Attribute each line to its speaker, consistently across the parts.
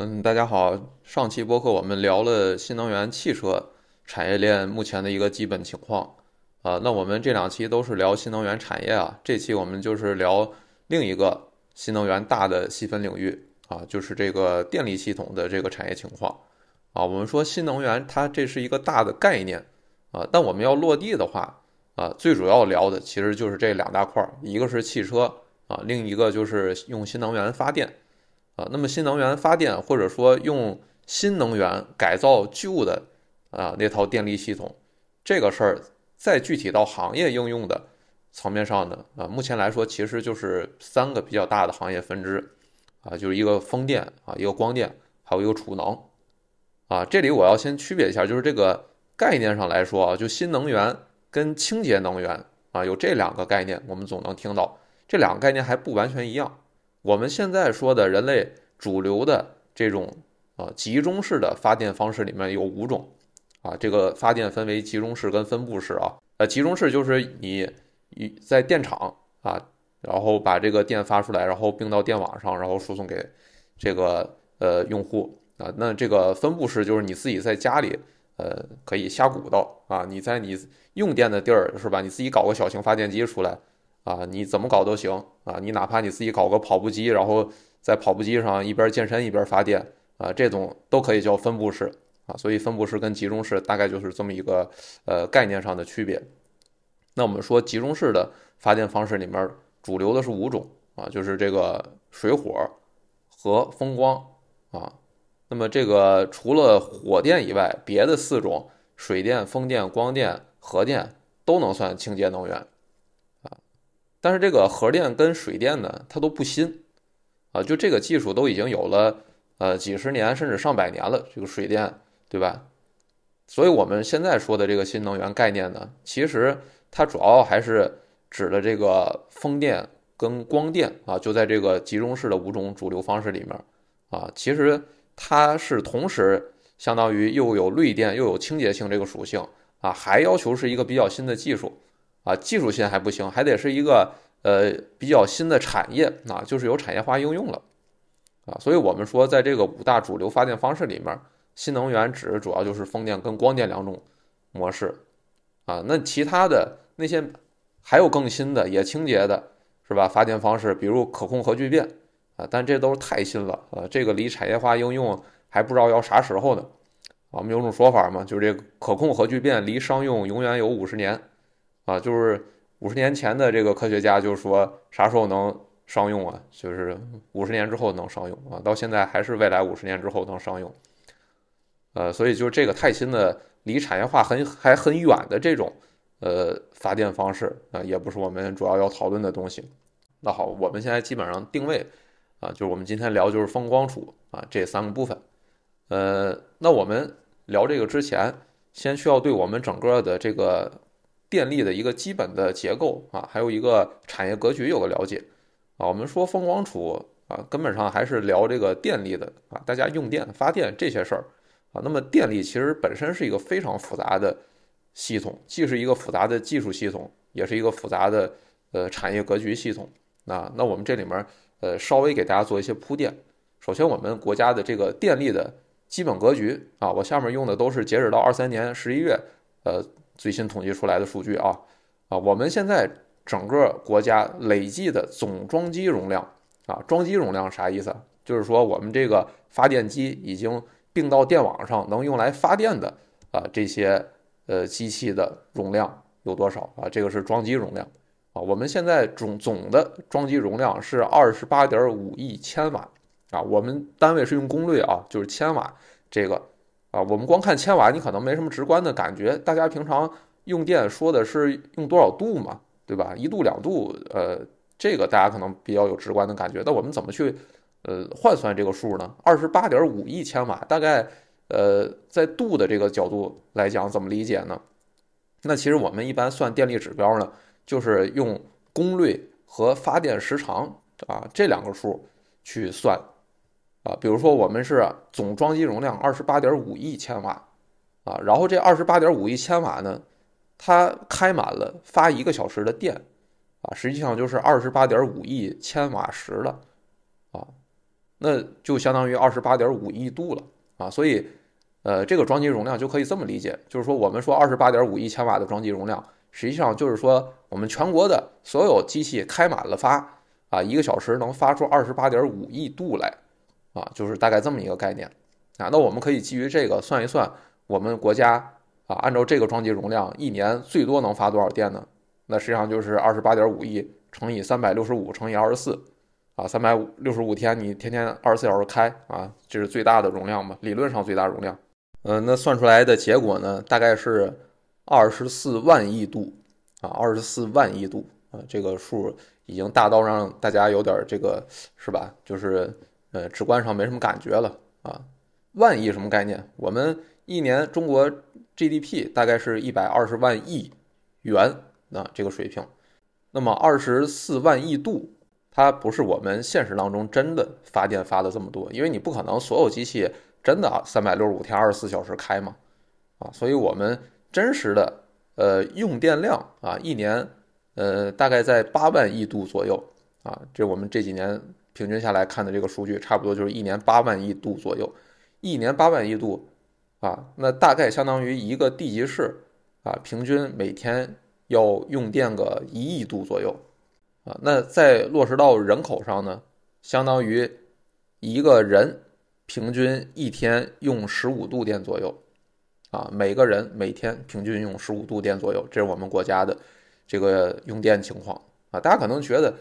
Speaker 1: 嗯，大家好。上期播客我们聊了新能源汽车产业链目前的一个基本情况啊。那我们这两期都是聊新能源产业啊，这期我们就是聊另一个新能源大的细分领域啊，就是这个电力系统的这个产业情况啊。我们说新能源它这是一个大的概念啊，但我们要落地的话啊，最主要聊的其实就是这两大块儿，一个是汽车啊，另一个就是用新能源发电。啊，那么新能源发电或者说用新能源改造旧的啊那套电力系统，这个事儿再具体到行业应用的层面上呢，啊，目前来说其实就是三个比较大的行业分支，啊，就是一个风电啊，一个光电，还有一个储能，啊，这里我要先区别一下，就是这个概念上来说啊，就新能源跟清洁能源啊，有这两个概念，我们总能听到，这两个概念还不完全一样。我们现在说的人类主流的这种啊集中式的发电方式里面有五种啊，这个发电分为集中式跟分布式啊。呃，集中式就是你在电厂啊，然后把这个电发出来，然后并到电网上，然后输送给这个呃用户啊。那这个分布式就是你自己在家里呃可以瞎鼓捣啊，你在你用电的地儿是吧？你自己搞个小型发电机出来。啊，你怎么搞都行啊！你哪怕你自己搞个跑步机，然后在跑步机上一边健身一边发电啊，这种都可以叫分布式啊。所以分布式跟集中式大概就是这么一个呃概念上的区别。那我们说集中式的发电方式里面主流的是五种啊，就是这个水火和风光啊。那么这个除了火电以外，别的四种水电、风电、光电、核电都能算清洁能源。但是这个核电跟水电呢，它都不新，啊，就这个技术都已经有了，呃，几十年甚至上百年了。这个水电，对吧？所以我们现在说的这个新能源概念呢，其实它主要还是指的这个风电跟光电啊，就在这个集中式的五种主流方式里面，啊，其实它是同时相当于又有绿电又有清洁性这个属性啊，还要求是一个比较新的技术。啊，技术性还不行，还得是一个呃比较新的产业啊，就是有产业化应用了啊，所以我们说，在这个五大主流发电方式里面，新能源指主要就是风电跟光电两种模式啊，那其他的那些还有更新的也清洁的是吧？发电方式，比如可控核聚变啊，但这都是太新了啊，这个离产业化应用还不知道要啥时候呢。我们有种说法嘛，就是这个可控核聚变离商用永远有五十年。啊，就是五十年前的这个科学家就说啥时候能商用啊？就是五十年之后能商用啊，到现在还是未来五十年之后能商用。呃，所以就这个太新的、离产业化很还很远的这种呃发电方式啊，也不是我们主要要讨论的东西。那好，我们现在基本上定位啊，就是我们今天聊就是风光储啊这三个部分。呃，那我们聊这个之前，先需要对我们整个的这个。电力的一个基本的结构啊，还有一个产业格局有个了解啊。我们说风光储啊，根本上还是聊这个电力的啊，大家用电发电这些事儿啊。那么电力其实本身是一个非常复杂的系统，既是一个复杂的技术系统，也是一个复杂的呃产业格局系统啊。那我们这里面呃稍微给大家做一些铺垫。首先，我们国家的这个电力的基本格局啊，我下面用的都是截止到二三年十一月呃。最新统计出来的数据啊，啊，我们现在整个国家累计的总装机容量啊，装机容量啥意思？就是说我们这个发电机已经并到电网上能用来发电的啊，这些呃机器的容量有多少啊？这个是装机容量啊。我们现在总总的装机容量是二十八点五亿千瓦啊，我们单位是用功率啊，就是千瓦这个。啊，我们光看千瓦，你可能没什么直观的感觉。大家平常用电说的是用多少度嘛，对吧？一度两度，呃，这个大家可能比较有直观的感觉。那我们怎么去呃换算这个数呢？二十八点五亿千瓦，大概呃在度的这个角度来讲，怎么理解呢？那其实我们一般算电力指标呢，就是用功率和发电时长啊这两个数去算。啊，比如说我们是总装机容量二十八点五亿千瓦，啊，然后这二十八点五亿千瓦呢，它开满了发一个小时的电，啊，实际上就是二十八点五亿千瓦时了，啊，那就相当于二十八点五亿度了啊。所以，呃，这个装机容量就可以这么理解，就是说我们说二十八点五亿千瓦的装机容量，实际上就是说我们全国的所有机器开满了发啊，一个小时能发出二十八点五亿度来啊，就是大概这么一个概念啊。那我们可以基于这个算一算，我们国家啊，按照这个装机容量，一年最多能发多少电呢？那实际上就是二十八点五亿乘以三百六十五乘以二十四，啊，三百五六十五天你天天二十四小时开啊，这是最大的容量嘛？理论上最大容量。嗯，那算出来的结果呢，大概是二十四万亿度啊，二十四万亿度啊，这个数已经大到让大家有点这个是吧？就是呃，直观上没什么感觉了啊。万亿什么概念？我们一年中国 GDP 大概是一百二十万亿元。那这个水平，那么二十四万亿度，它不是我们现实当中真的发电发的这么多，因为你不可能所有机器真的三百六十五天二十四小时开嘛，啊，所以我们真实的呃用电量啊，一年呃大概在八万亿度左右啊，这我们这几年平均下来看的这个数据，差不多就是一年八万亿度左右，一年八万亿度啊，那大概相当于一个地级市啊，平均每天。要用电个一亿度左右，啊，那在落实到人口上呢，相当于一个人平均一天用十五度电左右，啊，每个人每天平均用十五度电左右，这是我们国家的这个用电情况啊。大家可能觉得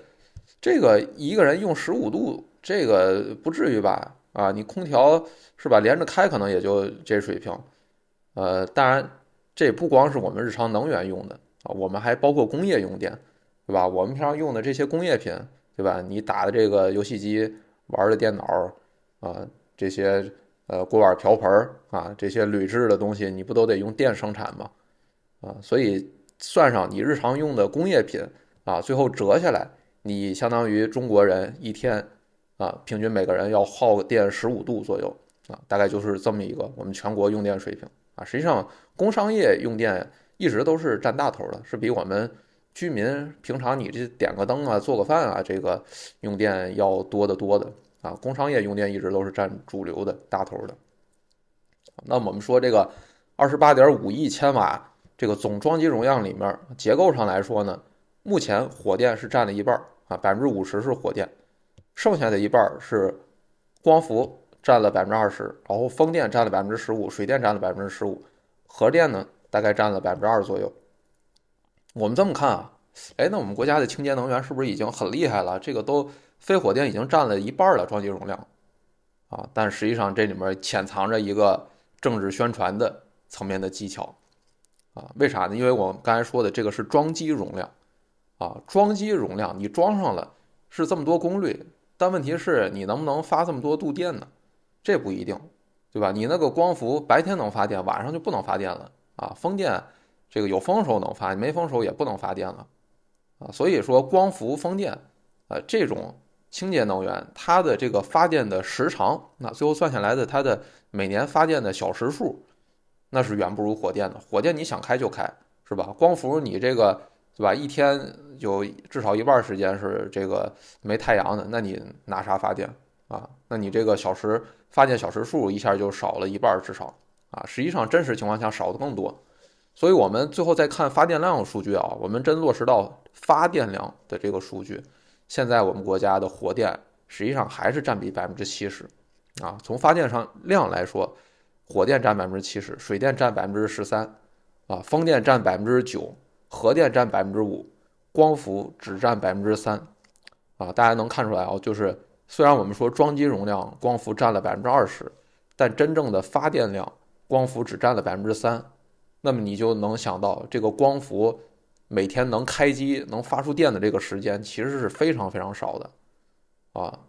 Speaker 1: 这个一个人用十五度，这个不至于吧？啊，你空调是吧，连着开可能也就这水平，呃，当然这不光是我们日常能源用的。啊，我们还包括工业用电，对吧？我们平常用的这些工业品，对吧？你打的这个游戏机、玩的电脑，啊，这些呃锅碗瓢盆啊，这些铝制的东西，你不都得用电生产吗？啊，所以算上你日常用的工业品啊，最后折下来，你相当于中国人一天啊，平均每个人要耗电十五度左右啊，大概就是这么一个我们全国用电水平啊。实际上，工商业用电。一直都是占大头的，是比我们居民平常你这点个灯啊、做个饭啊，这个用电要多得多的啊。工商业用电一直都是占主流的大头的。那我们说这个二十八点五亿千瓦这个总装机容量里面，结构上来说呢，目前火电是占了一半啊，百分之五十是火电，剩下的一半是光伏占了百分之二十，然后风电占了百分之十五，水电占了百分之十五，核电呢？大概占了百分之二左右。我们这么看啊，哎，那我们国家的清洁能源是不是已经很厉害了？这个都非火电已经占了一半了装机容量啊！但实际上这里面潜藏着一个政治宣传的层面的技巧啊？为啥呢？因为我们刚才说的这个是装机容量啊，装机容量你装上了是这么多功率，但问题是你能不能发这么多度电呢？这不一定，对吧？你那个光伏白天能发电，晚上就不能发电了。啊，风电这个有风时候能发，没风时候也不能发电了，啊，所以说光伏、风电，呃，这种清洁能源，它的这个发电的时长，那最后算下来的它的每年发电的小时数，那是远不如火电的。火电你想开就开，是吧？光伏你这个，对吧？一天有至少一半时间是这个没太阳的，那你拿啥发电啊？那你这个小时发电小时数一下就少了一半至少。啊，实际上真实情况下少的更多，所以我们最后再看发电量数据啊，我们真落实到发电量的这个数据，现在我们国家的火电实际上还是占比百分之七十，啊，从发电上量来说，火电占百分之七十，水电占百分之十三，啊，风电占百分之九，核电占百分之五，光伏只占百分之三，啊，大家能看出来啊，就是虽然我们说装机容量光伏占了百分之二十，但真正的发电量。光伏只占了百分之三，那么你就能想到，这个光伏每天能开机、能发出电的这个时间，其实是非常非常少的，啊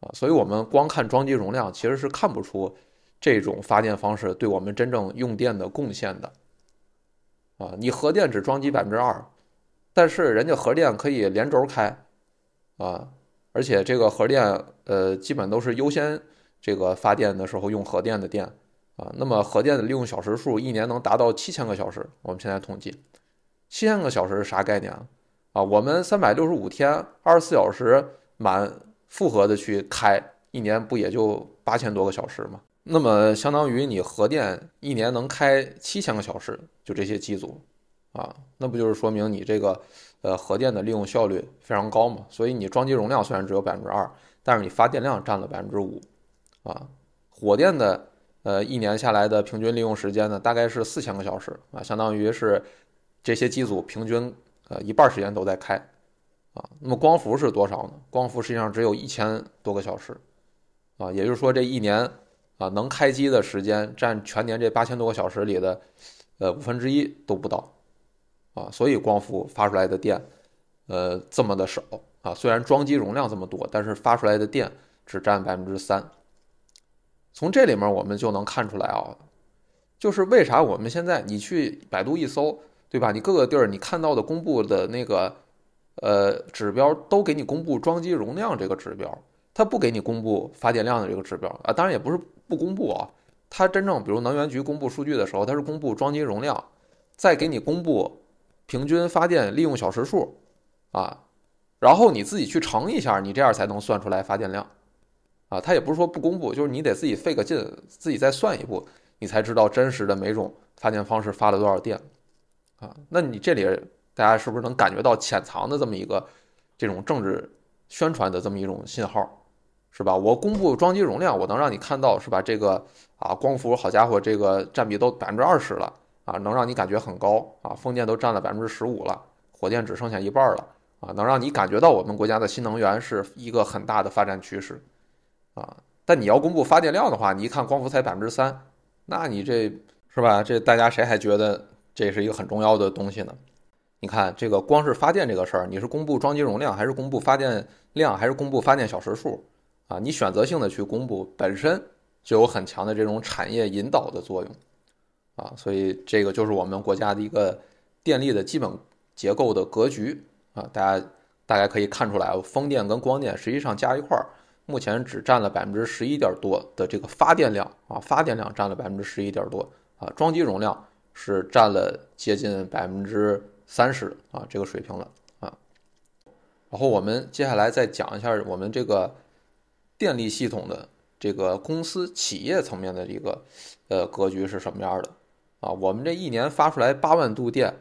Speaker 1: 啊，所以我们光看装机容量，其实是看不出这种发电方式对我们真正用电的贡献的，啊，你核电只装机百分之二，但是人家核电可以连轴开，啊，而且这个核电呃，基本都是优先这个发电的时候用核电的电。啊，那么核电的利用小时数一年能达到七千个小时。我们现在统计，七千个小时是啥概念啊？啊，我们三百六十五天二十四小时满负荷的去开一年不也就八千多个小时吗？那么相当于你核电一年能开七千个小时，就这些机组，啊，那不就是说明你这个呃核电的利用效率非常高嘛？所以你装机容量虽然只有百分之二，但是你发电量占了百分之五，啊，火电的呃一年下来的平均利用时间呢，大概是四千个小时啊，相当于是这些机组平均呃一半时间都在开。啊，那么光伏是多少呢？光伏实际上只有一千多个小时，啊，也就是说这一年啊能开机的时间占全年这八千多个小时里的呃五分之一都不到，啊，所以光伏发出来的电呃这么的少啊，虽然装机容量这么多，但是发出来的电只占百分之三。从这里面我们就能看出来啊，就是为啥我们现在你去百度一搜，对吧？你各个地儿你看到的公布的那个。呃，指标都给你公布装机容量这个指标，它不给你公布发电量的这个指标啊。当然也不是不公布啊，它真正比如能源局公布数据的时候，它是公布装机容量，再给你公布平均发电利用小时数啊，然后你自己去乘一下，你这样才能算出来发电量啊。它也不是说不公布，就是你得自己费个劲，自己再算一步，你才知道真实的每种发电方式发了多少电啊。那你这里。大家是不是能感觉到潜藏的这么一个这种政治宣传的这么一种信号，是吧？我公布装机容量，我能让你看到，是吧？这个啊，光伏好家伙，这个占比都百分之二十了啊，能让你感觉很高啊。风电都占了百分之十五了，火电只剩下一半了啊，能让你感觉到我们国家的新能源是一个很大的发展趋势啊。但你要公布发电量的话，你一看光伏才百分之三，那你这是吧？这大家谁还觉得这是一个很重要的东西呢？你看这个光是发电这个事儿，你是公布装机容量，还是公布发电量，还是公布发电小时数啊？你选择性的去公布，本身就有很强的这种产业引导的作用啊。所以这个就是我们国家的一个电力的基本结构的格局啊。大家大概可以看出来，风电跟光电实际上加一块儿，目前只占了百分之十一点多的这个发电量啊，发电量占了百分之十一点多啊，装机容量是占了接近百分之。三十啊，这个水平了啊。然后我们接下来再讲一下我们这个电力系统的这个公司企业层面的一个呃格局是什么样的啊？我们这一年发出来八万度电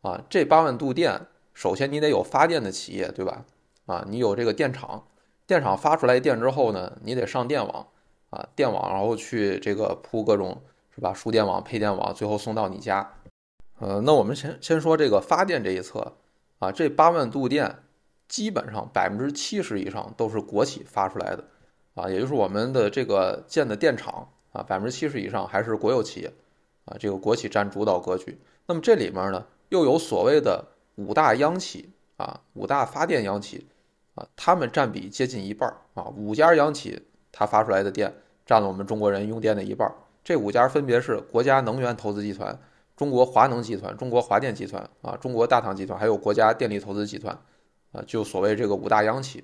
Speaker 1: 啊，这八万度电，首先你得有发电的企业对吧？啊，你有这个电厂，电厂发出来电之后呢，你得上电网啊，电网然后去这个铺各种是吧？输电网、配电网，最后送到你家。呃，那我们先先说这个发电这一侧，啊，这八万度电基本上百分之七十以上都是国企发出来的，啊，也就是我们的这个建的电厂啊，百分之七十以上还是国有企业，啊，这个国企占主导格局。那么这里面呢，又有所谓的五大央企啊，五大发电央企啊，他们占比接近一半啊，五家央企它发出来的电占了我们中国人用电的一半。这五家分别是国家能源投资集团。中国华能集团、中国华电集团啊、中国大唐集团，还有国家电力投资集团，啊，就所谓这个五大央企，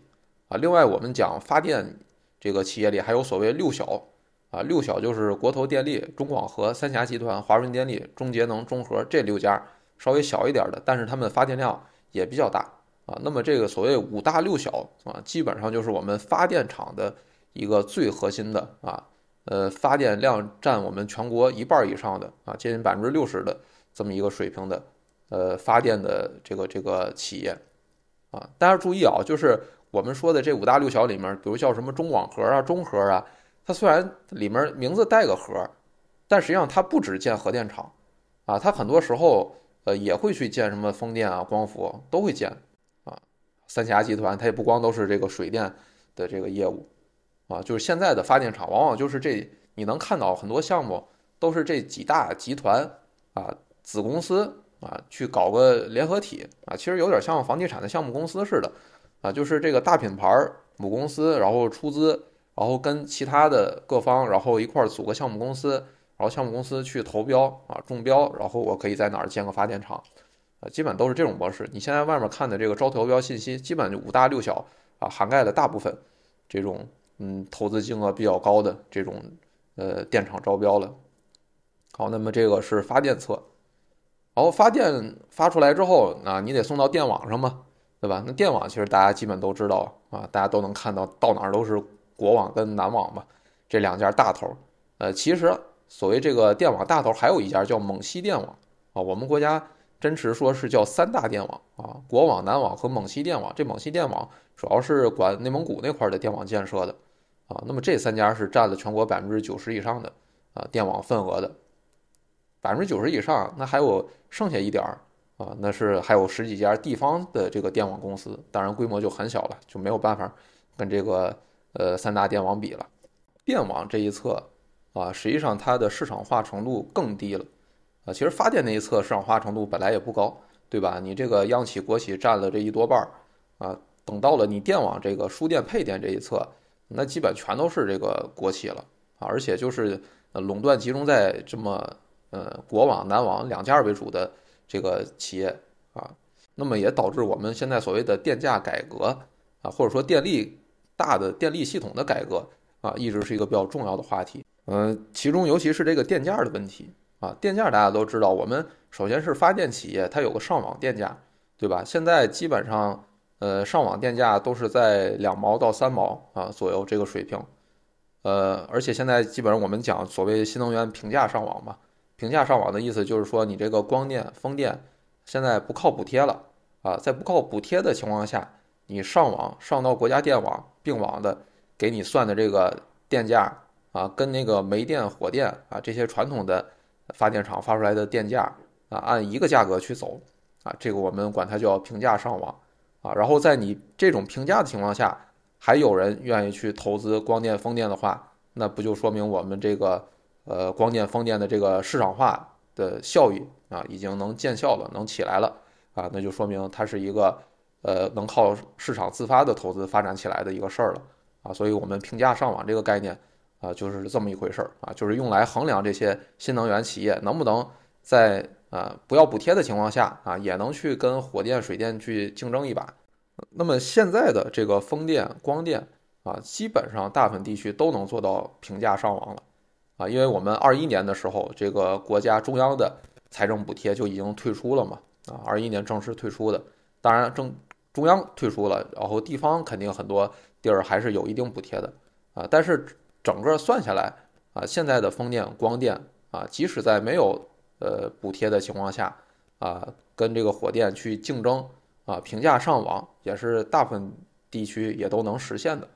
Speaker 1: 啊，另外我们讲发电这个企业里还有所谓六小，啊，六小就是国投电力、中广核、三峡集团、华润电力、中节能、中核这六家稍微小一点的，但是他们发电量也比较大，啊，那么这个所谓五大六小啊，基本上就是我们发电厂的一个最核心的啊。呃，发电量占我们全国一半以上的啊，接近百分之六十的这么一个水平的，呃，发电的这个这个企业，啊，大家注意啊，就是我们说的这五大六小里面，比如叫什么中广核啊、中核啊，它虽然里面名字带个核，但实际上它不只建核电厂，啊，它很多时候呃也会去建什么风电啊、光伏都会建，啊，三峡集团它也不光都是这个水电的这个业务。啊，就是现在的发电厂，往往就是这，你能看到很多项目都是这几大集团啊，子公司啊，去搞个联合体啊，其实有点像房地产的项目公司似的，啊，就是这个大品牌母公司，然后出资，然后跟其他的各方，然后一块儿组个项目公司，然后项目公司去投标啊，中标，然后我可以在哪儿建个发电厂，啊，基本都是这种模式。你现在外面看的这个招投标信息，基本就五大六小啊，涵盖了大部分这种。嗯，投资金额比较高的这种呃电厂招标了。好，那么这个是发电侧，然后发电发出来之后啊，你得送到电网上嘛，对吧？那电网其实大家基本都知道啊，大家都能看到，到哪儿都是国网跟南网嘛，这两家大头。呃，其实所谓这个电网大头，还有一家叫蒙西电网啊。我们国家真实说是叫三大电网啊，国网、南网和蒙西电网。这蒙西电网主要是管内蒙古那块的电网建设的啊。那么这三家是占了全国百分之九十以上的啊电网份额的，百分之九十以上，那还有剩下一点儿啊，那是还有十几家地方的这个电网公司，当然规模就很小了，就没有办法跟这个呃三大电网比了。电网这一侧。啊，实际上它的市场化程度更低了，啊，其实发电那一侧市场化程度本来也不高，对吧？你这个央企国企占了这一多半儿，啊，等到了你电网这个输电配电这一侧，那基本全都是这个国企了，啊，而且就是垄断集中在这么呃国网、南网两家为主的这个企业啊，那么也导致我们现在所谓的电价改革啊，或者说电力大的电力系统的改革啊，一直是一个比较重要的话题。嗯，其中尤其是这个电价的问题啊，电价大家都知道，我们首先是发电企业，它有个上网电价，对吧？现在基本上，呃，上网电价都是在两毛到三毛啊左右这个水平，呃，而且现在基本上我们讲所谓新能源平价上网嘛，平价上网的意思就是说，你这个光电、风电现在不靠补贴了啊，在不靠补贴的情况下，你上网上到国家电网并网的，给你算的这个电价。啊，跟那个煤电、火电啊这些传统的发电厂发出来的电价啊，按一个价格去走啊，这个我们管它叫平价上网啊。然后在你这种平价的情况下，还有人愿意去投资光电、风电的话，那不就说明我们这个呃光电、风电的这个市场化的效益啊，已经能见效了，能起来了啊？那就说明它是一个呃能靠市场自发的投资发展起来的一个事儿了啊。所以我们平价上网这个概念。啊，就是这么一回事儿啊，就是用来衡量这些新能源企业能不能在啊不要补贴的情况下啊，也能去跟火电、水电去竞争一把。那么现在的这个风电、光电啊，基本上大部分地区都能做到平价上网了啊，因为我们二一年的时候，这个国家中央的财政补贴就已经退出了嘛啊，二一年正式退出的。当然，中中央退出了，然后地方肯定很多地儿还是有一定补贴的啊，但是。整个算下来啊，现在的风电、光电啊，即使在没有呃补贴的情况下啊，跟这个火电去竞争啊，平价上网也是大部分地区也都能实现的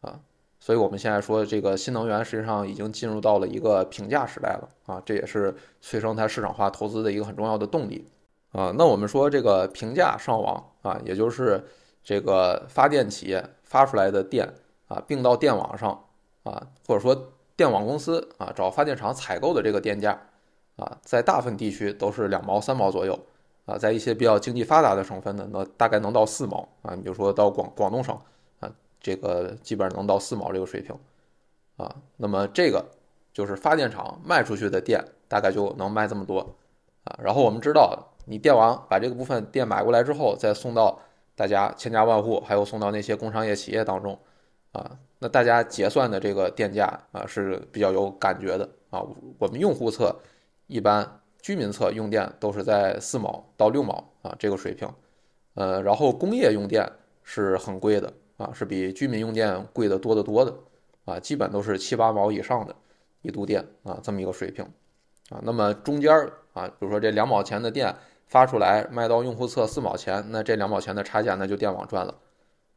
Speaker 1: 啊。所以我们现在说这个新能源实际上已经进入到了一个平价时代了啊，这也是催生它市场化投资的一个很重要的动力啊。那我们说这个平价上网啊，也就是这个发电企业发出来的电啊，并到电网上。啊，或者说电网公司啊，找发电厂采购的这个电价啊，在大部分地区都是两毛三毛左右啊，在一些比较经济发达的省份呢，那大概能到四毛啊。比如说到广广东省，这个基本上能到四毛这个水平啊。那么这个就是发电厂卖出去的电大概就能卖这么多啊。然后我们知道，你电网把这个部分电买过来之后，再送到大家千家万户，还有送到那些工商业企业当中啊。那大家结算的这个电价啊是比较有感觉的啊。我们用户侧一般居民侧用电都是在四毛到六毛啊这个水平，呃，然后工业用电是很贵的啊，是比居民用电贵的多得多的啊，基本都是七八毛以上的一度电啊这么一个水平啊。那么中间儿啊，比如说这两毛钱的电发出来卖到用户侧四毛钱，那这两毛钱的差价那就电网赚了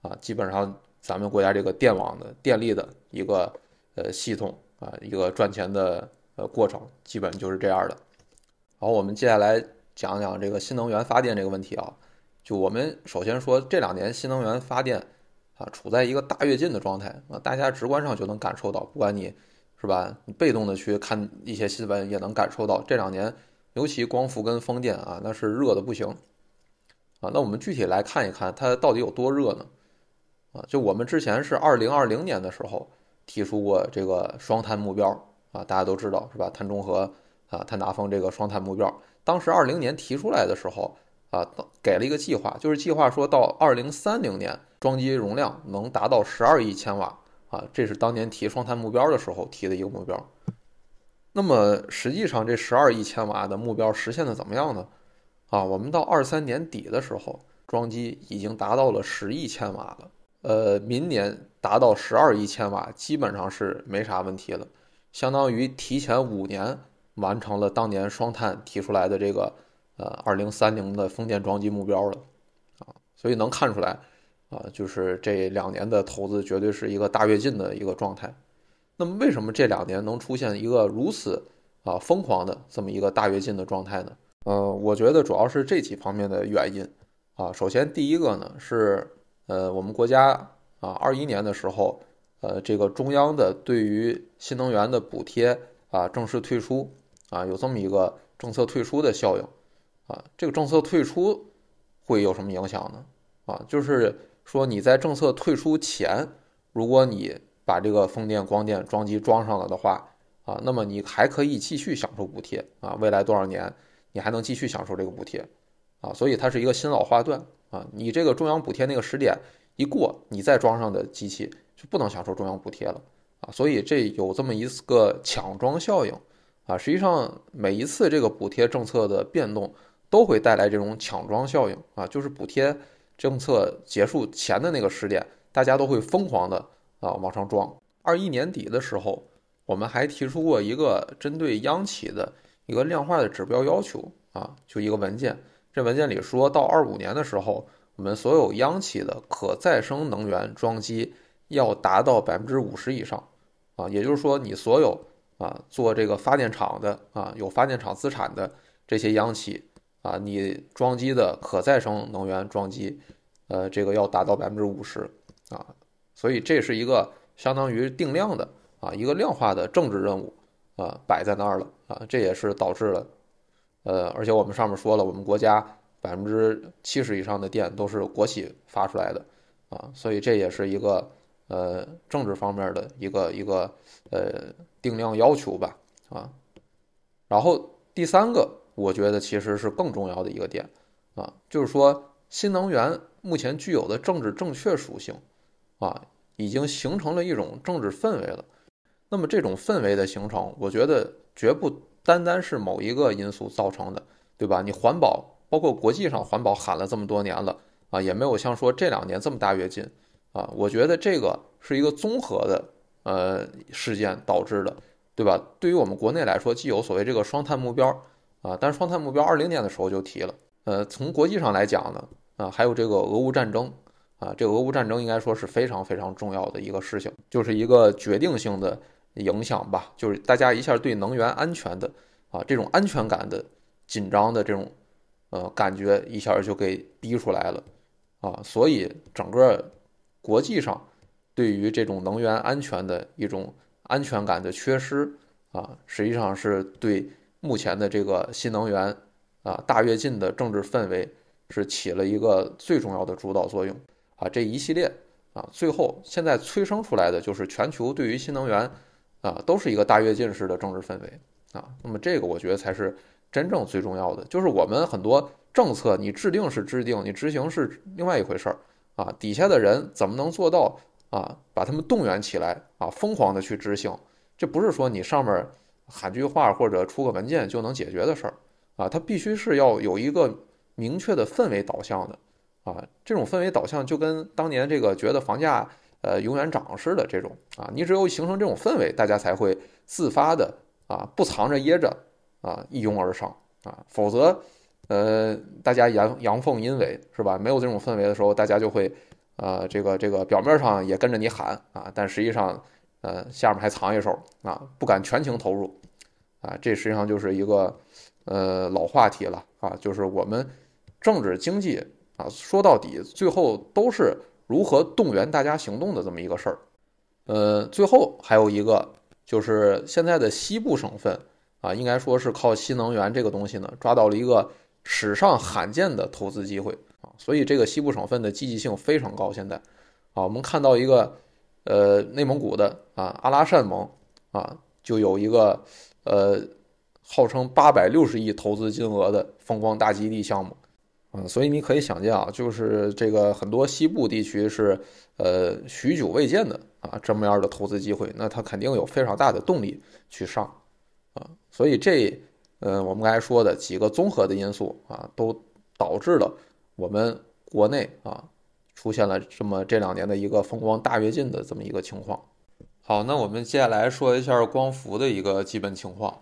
Speaker 1: 啊，基本上。咱们国家这个电网的电力的一个呃系统啊，一个赚钱的呃过程，基本就是这样的。好，我们接下来讲讲这个新能源发电这个问题啊。就我们首先说，这两年新能源发电啊，处在一个大跃进的状态啊，大家直观上就能感受到，不管你是吧，你被动的去看一些新闻，也能感受到这两年，尤其光伏跟风电啊，那是热的不行啊。那我们具体来看一看，它到底有多热呢？啊，就我们之前是二零二零年的时候提出过这个双碳目标啊，大家都知道是吧？碳中和啊，碳达峰这个双碳目标，当时二零年提出来的时候啊，给了一个计划，就是计划说到二零三零年装机容量能达到十二亿千瓦啊，这是当年提双碳目标的时候提的一个目标。那么实际上这十二亿千瓦的目标实现的怎么样呢？啊，我们到二三年底的时候，装机已经达到了十亿千瓦了。呃，明年达到十二亿千瓦，基本上是没啥问题了，相当于提前五年完成了当年双碳提出来的这个呃二零三零的风电装机目标了，啊，所以能看出来，啊，就是这两年的投资绝对是一个大跃进的一个状态。那么为什么这两年能出现一个如此啊疯狂的这么一个大跃进的状态呢？呃，我觉得主要是这几方面的原因，啊，首先第一个呢是。呃，我们国家啊，二一年的时候，呃，这个中央的对于新能源的补贴啊正式退出啊，有这么一个政策退出的效应啊。这个政策退出会有什么影响呢？啊，就是说你在政策退出前，如果你把这个风电、光电装机装上了的话啊，那么你还可以继续享受补贴啊，未来多少年你还能继续享受这个补贴啊，所以它是一个新老划断。啊，你这个中央补贴那个时点一过，你再装上的机器就不能享受中央补贴了啊，所以这有这么一个抢装效应啊。实际上每一次这个补贴政策的变动都会带来这种抢装效应啊，就是补贴政策结束前的那个时点，大家都会疯狂的啊往上装。二一年底的时候，我们还提出过一个针对央企的一个量化的指标要求啊，就一个文件。这文件里说到二五年的时候，我们所有央企的可再生能源装机要达到百分之五十以上，啊，也就是说你所有啊做这个发电厂的啊有发电厂资产的这些央企啊，你装机的可再生能源装机，呃，这个要达到百分之五十啊，所以这是一个相当于定量的啊一个量化的政治任务啊摆在那儿了啊，这也是导致了。呃，而且我们上面说了，我们国家百分之七十以上的电都是国企发出来的，啊，所以这也是一个呃政治方面的一个一个呃定量要求吧，啊，然后第三个，我觉得其实是更重要的一个点，啊，就是说新能源目前具有的政治正确属性，啊，已经形成了一种政治氛围了。那么这种氛围的形成，我觉得绝不。单单是某一个因素造成的，对吧？你环保，包括国际上环保喊了这么多年了啊，也没有像说这两年这么大跃进啊。我觉得这个是一个综合的呃事件导致的，对吧？对于我们国内来说，既有所谓这个双碳目标啊，但是双碳目标二零年的时候就提了，呃，从国际上来讲呢，啊，还有这个俄乌战争啊，这个俄乌战争应该说是非常非常重要的一个事情，就是一个决定性的。影响吧，就是大家一下对能源安全的啊这种安全感的紧张的这种呃感觉一下就给逼出来了啊，所以整个国际上对于这种能源安全的一种安全感的缺失啊，实际上是对目前的这个新能源啊大跃进的政治氛围是起了一个最重要的主导作用啊，这一系列啊最后现在催生出来的就是全球对于新能源。啊，都是一个大跃进式的政治氛围啊。那么这个我觉得才是真正最重要的。就是我们很多政策，你制定是制定，你执行是另外一回事儿啊。底下的人怎么能做到啊？把他们动员起来啊，疯狂的去执行，这不是说你上面喊句话或者出个文件就能解决的事儿啊。它必须是要有一个明确的氛围导向的啊。这种氛围导向就跟当年这个觉得房价。呃，永远涨似的这种啊，你只有形成这种氛围，大家才会自发的啊，不藏着掖着啊，一拥而上啊，否则，呃，大家阳阳奉阴违是吧？没有这种氛围的时候，大家就会，呃，这个这个表面上也跟着你喊啊，但实际上，呃，下面还藏一手啊，不敢全情投入啊，这实际上就是一个呃老话题了啊，就是我们政治经济啊，说到底最后都是。如何动员大家行动的这么一个事儿，呃，最后还有一个就是现在的西部省份啊，应该说是靠新能源这个东西呢，抓到了一个史上罕见的投资机会啊，所以这个西部省份的积极性非常高。现在啊，我们看到一个呃内蒙古的啊阿拉善盟啊，就有一个呃号称八百六十亿投资金额的风光大基地项目。嗯，所以你可以想见啊，就是这个很多西部地区是呃许久未见的啊这么样的投资机会，那它肯定有非常大的动力去上啊。所以这呃我们刚才说的几个综合的因素啊，都导致了我们国内啊出现了这么这两年的一个风光大跃进的这么一个情况。好，那我们接下来说一下光伏的一个基本情况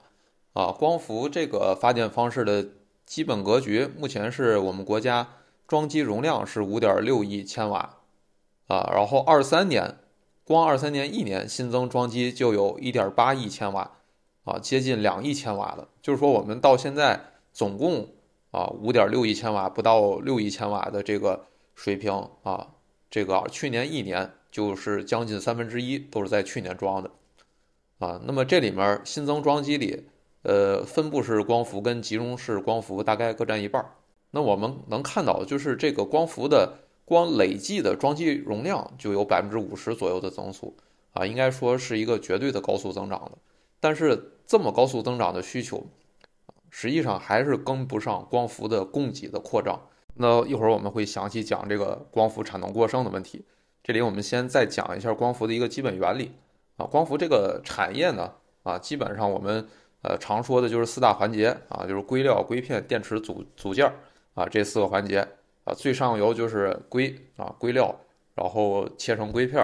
Speaker 1: 啊。光伏这个发电方式的基本格局，目前是我们国家装机容量是五点六亿千瓦啊，然后二三年，光二三年一年新增装机就有一点八亿千瓦啊，接近两亿千瓦了。就是说，我们到现在总共啊五点六亿千瓦，不到六亿千瓦的这个水平啊，这个去年一年。就是将近三分之一都是在去年装的，啊，那么这里面新增装机里，呃，分布式光伏跟集中式光伏大概各占一半儿。那我们能看到，就是这个光伏的光累计的装机容量就有百分之五十左右的增速，啊，应该说是一个绝对的高速增长了。但是这么高速增长的需求，实际上还是跟不上光伏的供给的扩张。那一会儿我们会详细讲这个光伏产能过剩的问题。这里我们先再讲一下光伏的一个基本原理啊，光伏这个产业呢啊，基本上我们呃常说的就是四大环节啊，就是硅料、硅片、电池组组件啊这四个环节啊，最上游就是硅啊硅料，然后切成硅片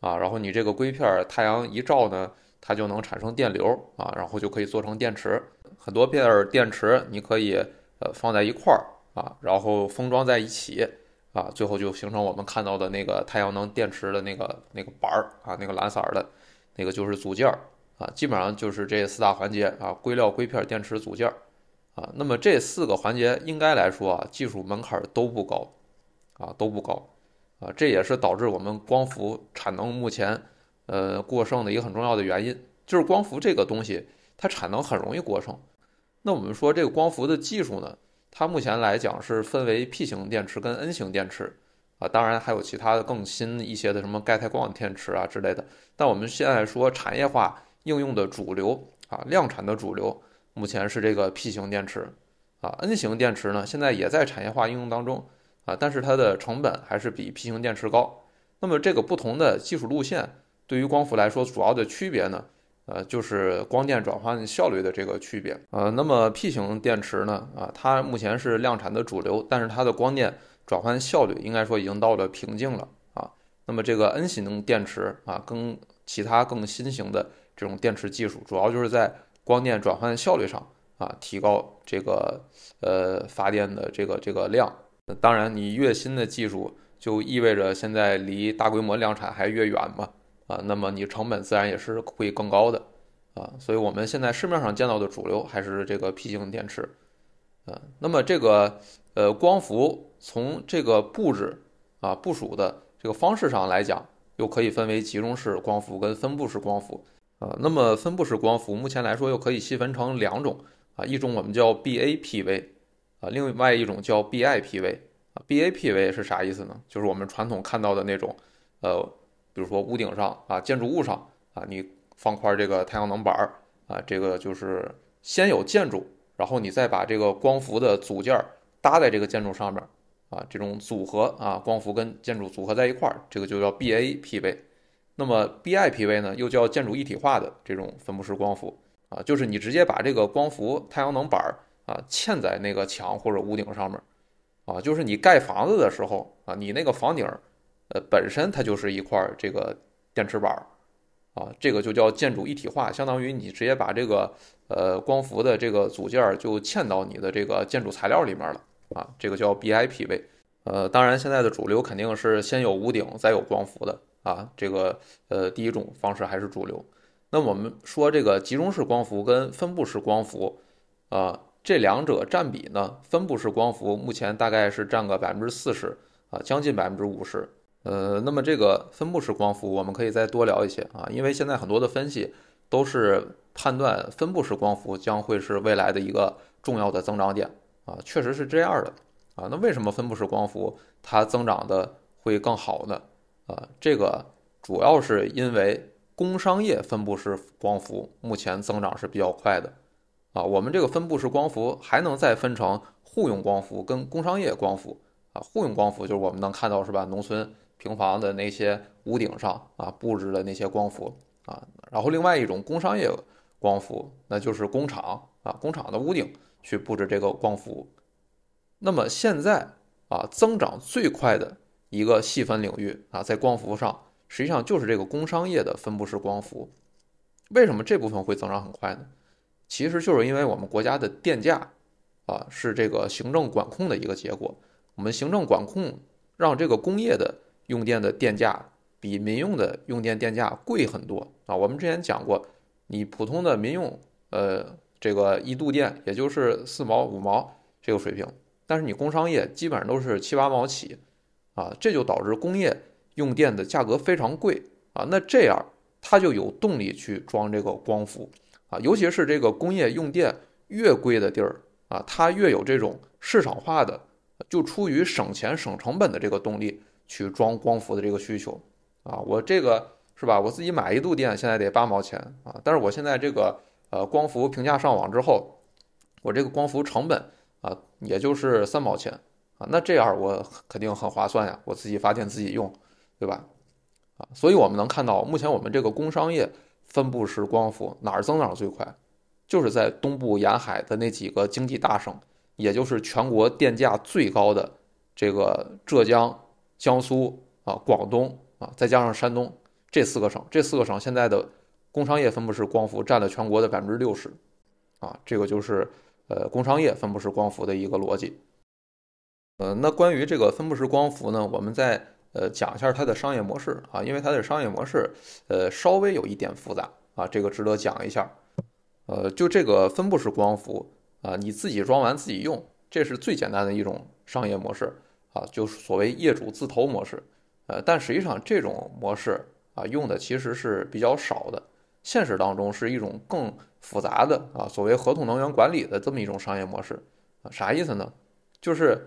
Speaker 1: 啊，然后你这个硅片太阳一照呢，它就能产生电流啊，然后就可以做成电池，很多片电池你可以呃放在一块儿啊，然后封装在一起。啊，最后就形成我们看到的那个太阳能电池的那个那个板儿啊，那个蓝色的，那个就是组件儿啊，基本上就是这四大环节啊，硅料、硅片、电池、组件儿啊。那么这四个环节应该来说啊，技术门槛都不高啊，都不高啊，这也是导致我们光伏产能目前呃过剩的一个很重要的原因，就是光伏这个东西它产能很容易过剩。那我们说这个光伏的技术呢？它目前来讲是分为 P 型电池跟 N 型电池，啊，当然还有其他的更新一些的什么钙钛矿电池啊之类的。但我们现在说产业化应用的主流啊，量产的主流，目前是这个 P 型电池，啊，N 型电池呢现在也在产业化应用当中，啊，但是它的成本还是比 P 型电池高。那么这个不同的技术路线对于光伏来说主要的区别呢？呃，就是光电转换效率的这个区别。呃，那么 P 型电池呢？啊，它目前是量产的主流，但是它的光电转换效率应该说已经到了瓶颈了啊。那么这个 N 型电池啊，跟其他更新型的这种电池技术，主要就是在光电转换效率上啊，提高这个呃发电的这个这个量。当然，你越新的技术，就意味着现在离大规模量产还越远嘛。啊，那么你成本自然也是会更高的，啊，所以我们现在市面上见到的主流还是这个 P 型电池，啊，那么这个呃光伏从这个布置啊部署的这个方式上来讲，又可以分为集中式光伏跟分布式光伏，啊，那么分布式光伏目前来说又可以细分成两种，啊，一种我们叫 BAPV，啊，另外一种叫 BIPV，啊，BAPV 是啥意思呢？就是我们传统看到的那种，呃。比如说屋顶上啊，建筑物上啊，你放块这个太阳能板儿啊，这个就是先有建筑，然后你再把这个光伏的组件搭在这个建筑上面啊，这种组合啊，光伏跟建筑组合在一块儿，这个就叫 BAPV。那么 BIPV 呢，又叫建筑一体化的这种分布式光伏啊，就是你直接把这个光伏太阳能板儿啊嵌在那个墙或者屋顶上面啊，就是你盖房子的时候啊，你那个房顶。呃，本身它就是一块这个电池板儿，啊，这个就叫建筑一体化，相当于你直接把这个呃光伏的这个组件就嵌到你的这个建筑材料里面了，啊，这个叫 BIPV。呃，当然现在的主流肯定是先有屋顶再有光伏的，啊，这个呃第一种方式还是主流。那我们说这个集中式光伏跟分布式光伏，啊，这两者占比呢，分布式光伏目前大概是占个百分之四十，啊，将近百分之五十。呃，那么这个分布式光伏，我们可以再多聊一些啊，因为现在很多的分析都是判断分布式光伏将会是未来的一个重要的增长点啊，确实是这样的啊。那为什么分布式光伏它增长的会更好呢？啊，这个主要是因为工商业分布式光伏目前增长是比较快的啊。我们这个分布式光伏还能再分成户用光伏跟工商业光伏啊。户用光伏就是我们能看到是吧，农村。平房的那些屋顶上啊布置的那些光伏啊，然后另外一种工商业光伏，那就是工厂啊工厂的屋顶去布置这个光伏。那么现在啊增长最快的一个细分领域啊，在光伏上，实际上就是这个工商业的分布式光伏。为什么这部分会增长很快呢？其实就是因为我们国家的电价啊，是这个行政管控的一个结果。我们行政管控让这个工业的用电的电价比民用的用电电价贵很多啊。我们之前讲过，你普通的民用呃这个一度电也就是四毛五毛这个水平，但是你工商业基本上都是七八毛起啊，这就导致工业用电的价格非常贵啊。那这样它就有动力去装这个光伏啊，尤其是这个工业用电越贵的地儿啊，它越有这种市场化的。就出于省钱省成本的这个动力去装光伏的这个需求啊，我这个是吧？我自己买一度电现在得八毛钱啊，但是我现在这个呃光伏平价上网之后，我这个光伏成本啊也就是三毛钱啊，那这样我肯定很划算呀，我自己发电自己用，对吧？啊，所以我们能看到，目前我们这个工商业分布式光伏哪儿增长最快，就是在东部沿海的那几个经济大省。也就是全国电价最高的这个浙江、江苏啊、广东啊，再加上山东这四个省，这四个省现在的工商业分布式光伏占了全国的百分之六十，啊，这个就是呃工商业分布式光伏的一个逻辑。呃，那关于这个分布式光伏呢，我们再呃讲一下它的商业模式啊，因为它的商业模式呃稍微有一点复杂啊，这个值得讲一下。呃，就这个分布式光伏。啊，你自己装完自己用，这是最简单的一种商业模式啊，就是所谓业主自投模式。呃，但实际上这种模式啊，用的其实是比较少的。现实当中是一种更复杂的啊，所谓合同能源管理的这么一种商业模式啊，啥意思呢？就是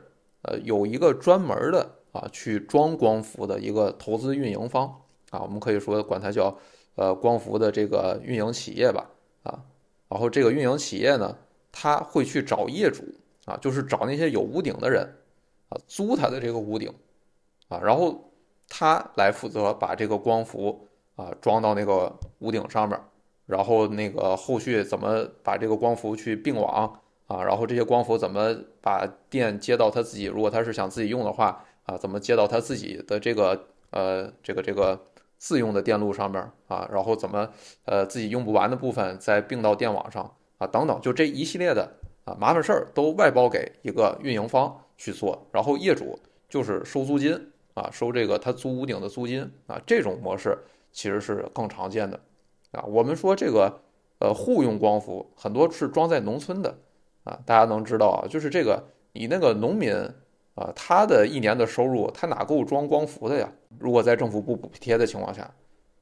Speaker 1: 呃，有一个专门的啊，去装光伏的一个投资运营方啊，我们可以说管它叫呃光伏的这个运营企业吧啊，然后这个运营企业呢。他会去找业主啊，就是找那些有屋顶的人啊，租他的这个屋顶啊，然后他来负责把这个光伏啊装到那个屋顶上面，然后那个后续怎么把这个光伏去并网啊，然后这些光伏怎么把电接到他自己，如果他是想自己用的话啊，怎么接到他自己的这个呃这个这个自用的电路上面啊，然后怎么呃自己用不完的部分再并到电网上。啊，等等，就这一系列的啊麻烦事儿都外包给一个运营方去做，然后业主就是收租金啊，收这个他租屋顶的租金啊，这种模式其实是更常见的啊。我们说这个呃户用光伏很多是装在农村的啊，大家能知道啊，就是这个你那个农民啊，他的一年的收入他哪够装光伏的呀？如果在政府不补贴的情况下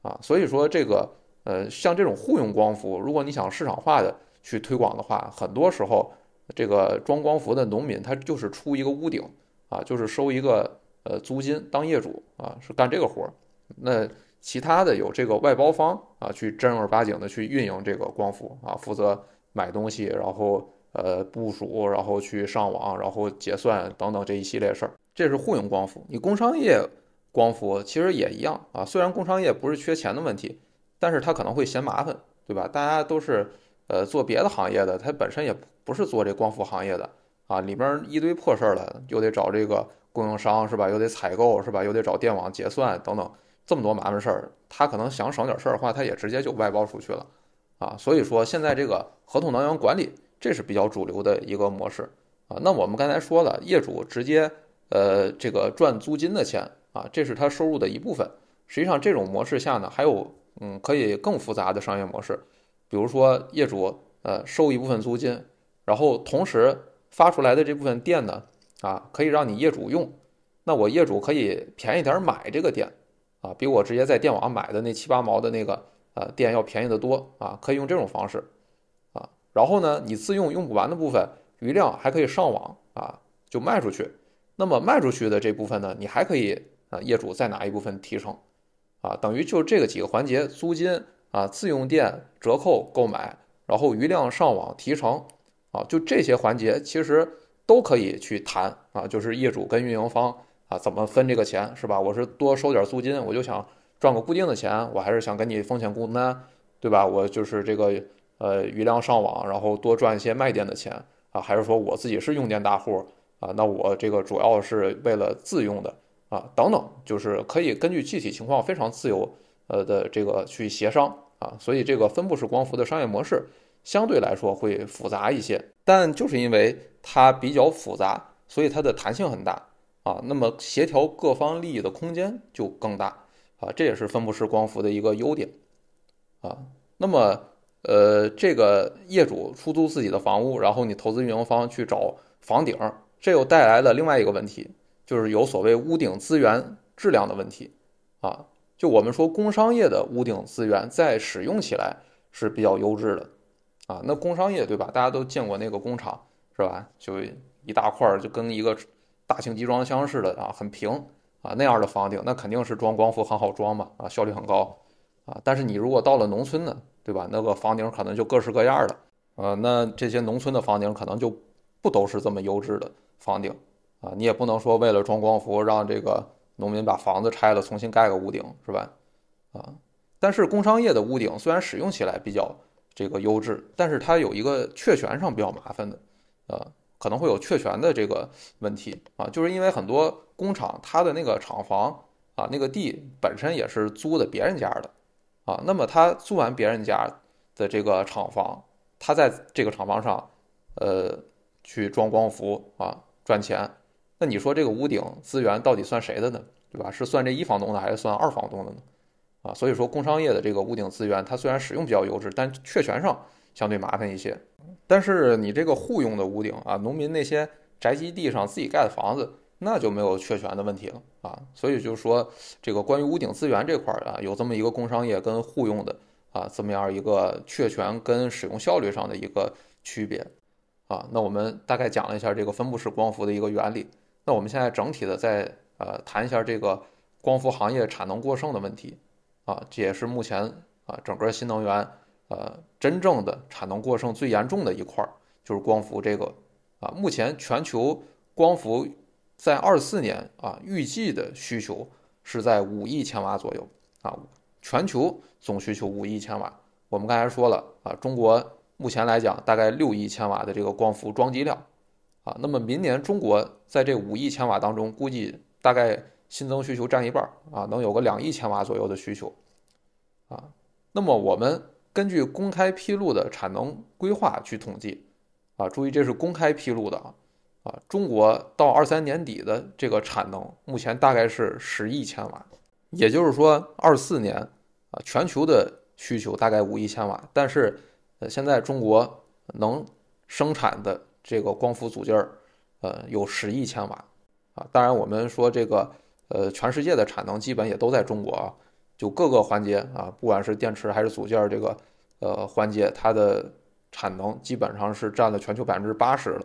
Speaker 1: 啊，所以说这个呃像这种户用光伏，如果你想市场化的。去推广的话，很多时候这个装光伏的农民他就是出一个屋顶啊，就是收一个呃租金当业主啊，是干这个活儿。那其他的有这个外包方啊，去正儿八经的去运营这个光伏啊，负责买东西，然后呃部署，然后去上网，然后结算等等这一系列事儿。这是户用光伏。你工商业光伏其实也一样啊，虽然工商业不是缺钱的问题，但是他可能会嫌麻烦，对吧？大家都是。呃，做别的行业的，他本身也不是做这光伏行业的啊，里边一堆破事儿了，又得找这个供应商是吧？又得采购是吧？又得找电网结算等等，这么多麻烦事儿，他可能想省点事儿的话，他也直接就外包出去了啊。所以说，现在这个合同能源管理，这是比较主流的一个模式啊。那我们刚才说了，业主直接呃这个赚租金的钱啊，这是他收入的一部分。实际上，这种模式下呢，还有嗯可以更复杂的商业模式。比如说，业主呃收一部分租金，然后同时发出来的这部分电呢，啊，可以让你业主用，那我业主可以便宜点买这个电，啊，比我直接在电网买的那七八毛的那个呃电要便宜得多啊，可以用这种方式，啊，然后呢，你自用用不完的部分余量还可以上网啊，就卖出去，那么卖出去的这部分呢，你还可以啊业主再拿一部分提成，啊，等于就这个几个环节，租金。啊，自用电折扣购买，然后余量上网提成，啊，就这些环节其实都可以去谈啊，就是业主跟运营方啊怎么分这个钱是吧？我是多收点租金，我就想赚个固定的钱，我还是想跟你风险共担，对吧？我就是这个呃余量上网，然后多赚一些卖电的钱啊，还是说我自己是用电大户啊？那我这个主要是为了自用的啊等等，就是可以根据具体情况非常自由呃的这个去协商啊，所以这个分布式光伏的商业模式相对来说会复杂一些，但就是因为它比较复杂，所以它的弹性很大啊，那么协调各方利益的空间就更大啊，这也是分布式光伏的一个优点啊，那么。呃，这个业主出租自己的房屋，然后你投资运营方去找房顶，这又带来了另外一个问题，就是有所谓屋顶资源质量的问题啊。就我们说工商业的屋顶资源在使用起来是比较优质的啊。那工商业对吧？大家都见过那个工厂是吧？就一大块儿，就跟一个大型集装箱似的啊，很平啊那样的房顶，那肯定是装光伏很好装嘛啊，效率很高啊。但是你如果到了农村呢？对吧？那个房顶可能就各式各样的，呃，那这些农村的房顶可能就不都是这么优质的房顶啊。你也不能说为了装光伏，让这个农民把房子拆了，重新盖个屋顶，是吧？啊，但是工商业的屋顶虽然使用起来比较这个优质，但是它有一个确权上比较麻烦的，呃，可能会有确权的这个问题啊，就是因为很多工厂它的那个厂房啊，那个地本身也是租的别人家的。啊，那么他租完别人家的这个厂房，他在这个厂房上，呃，去装光伏啊，赚钱。那你说这个屋顶资源到底算谁的呢？对吧？是算这一房东的还是算二房东的呢？啊，所以说工商业的这个屋顶资源，它虽然使用比较优质，但确权上相对麻烦一些。但是你这个户用的屋顶啊，农民那些宅基地上自己盖的房子。那就没有确权的问题了啊，所以就是说，这个关于屋顶资源这块儿啊，有这么一个工商业跟户用的啊，这么样一个确权跟使用效率上的一个区别啊。那我们大概讲了一下这个分布式光伏的一个原理。那我们现在整体的再呃谈一下这个光伏行业产能过剩的问题啊，这也是目前啊整个新能源呃真正的产能过剩最严重的一块儿，就是光伏这个啊。目前全球光伏在二四年啊，预计的需求是在五亿千瓦左右啊，全球总需求五亿千瓦。我们刚才说了啊，中国目前来讲大概六亿千瓦的这个光伏装机量啊，那么明年中国在这五亿千瓦当中，估计大概新增需求占一半啊，能有个两亿千瓦左右的需求啊。那么我们根据公开披露的产能规划去统计啊，注意这是公开披露的啊。啊，中国到二三年底的这个产能，目前大概是十亿千瓦，也就是说二四年啊，全球的需求大概五亿千瓦，但是呃，现在中国能生产的这个光伏组件儿，呃，有十亿千瓦啊。当然，我们说这个呃，全世界的产能基本也都在中国啊，就各个环节啊，不管是电池还是组件这个呃环节，它的产能基本上是占了全球百分之八十了。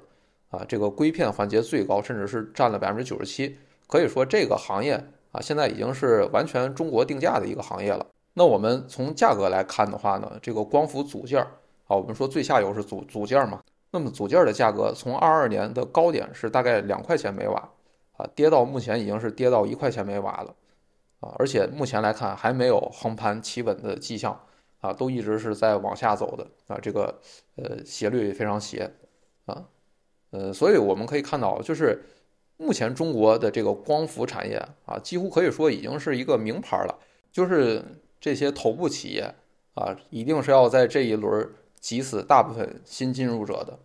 Speaker 1: 啊，这个硅片环节最高，甚至是占了百分之九十七，可以说这个行业啊，现在已经是完全中国定价的一个行业了。那我们从价格来看的话呢，这个光伏组件啊，我们说最下游是组组件嘛，那么组件的价格从二二年的高点是大概两块钱每瓦，啊，跌到目前已经是跌到一块钱每瓦了，啊，而且目前来看还没有横盘企稳的迹象，啊，都一直是在往下走的，啊，这个呃斜率非常斜，啊。呃，所以我们可以看到，就是目前中国的这个光伏产业啊，几乎可以说已经是一个名牌了。就是这些头部企业啊，一定是要在这一轮挤死大部分新进入者的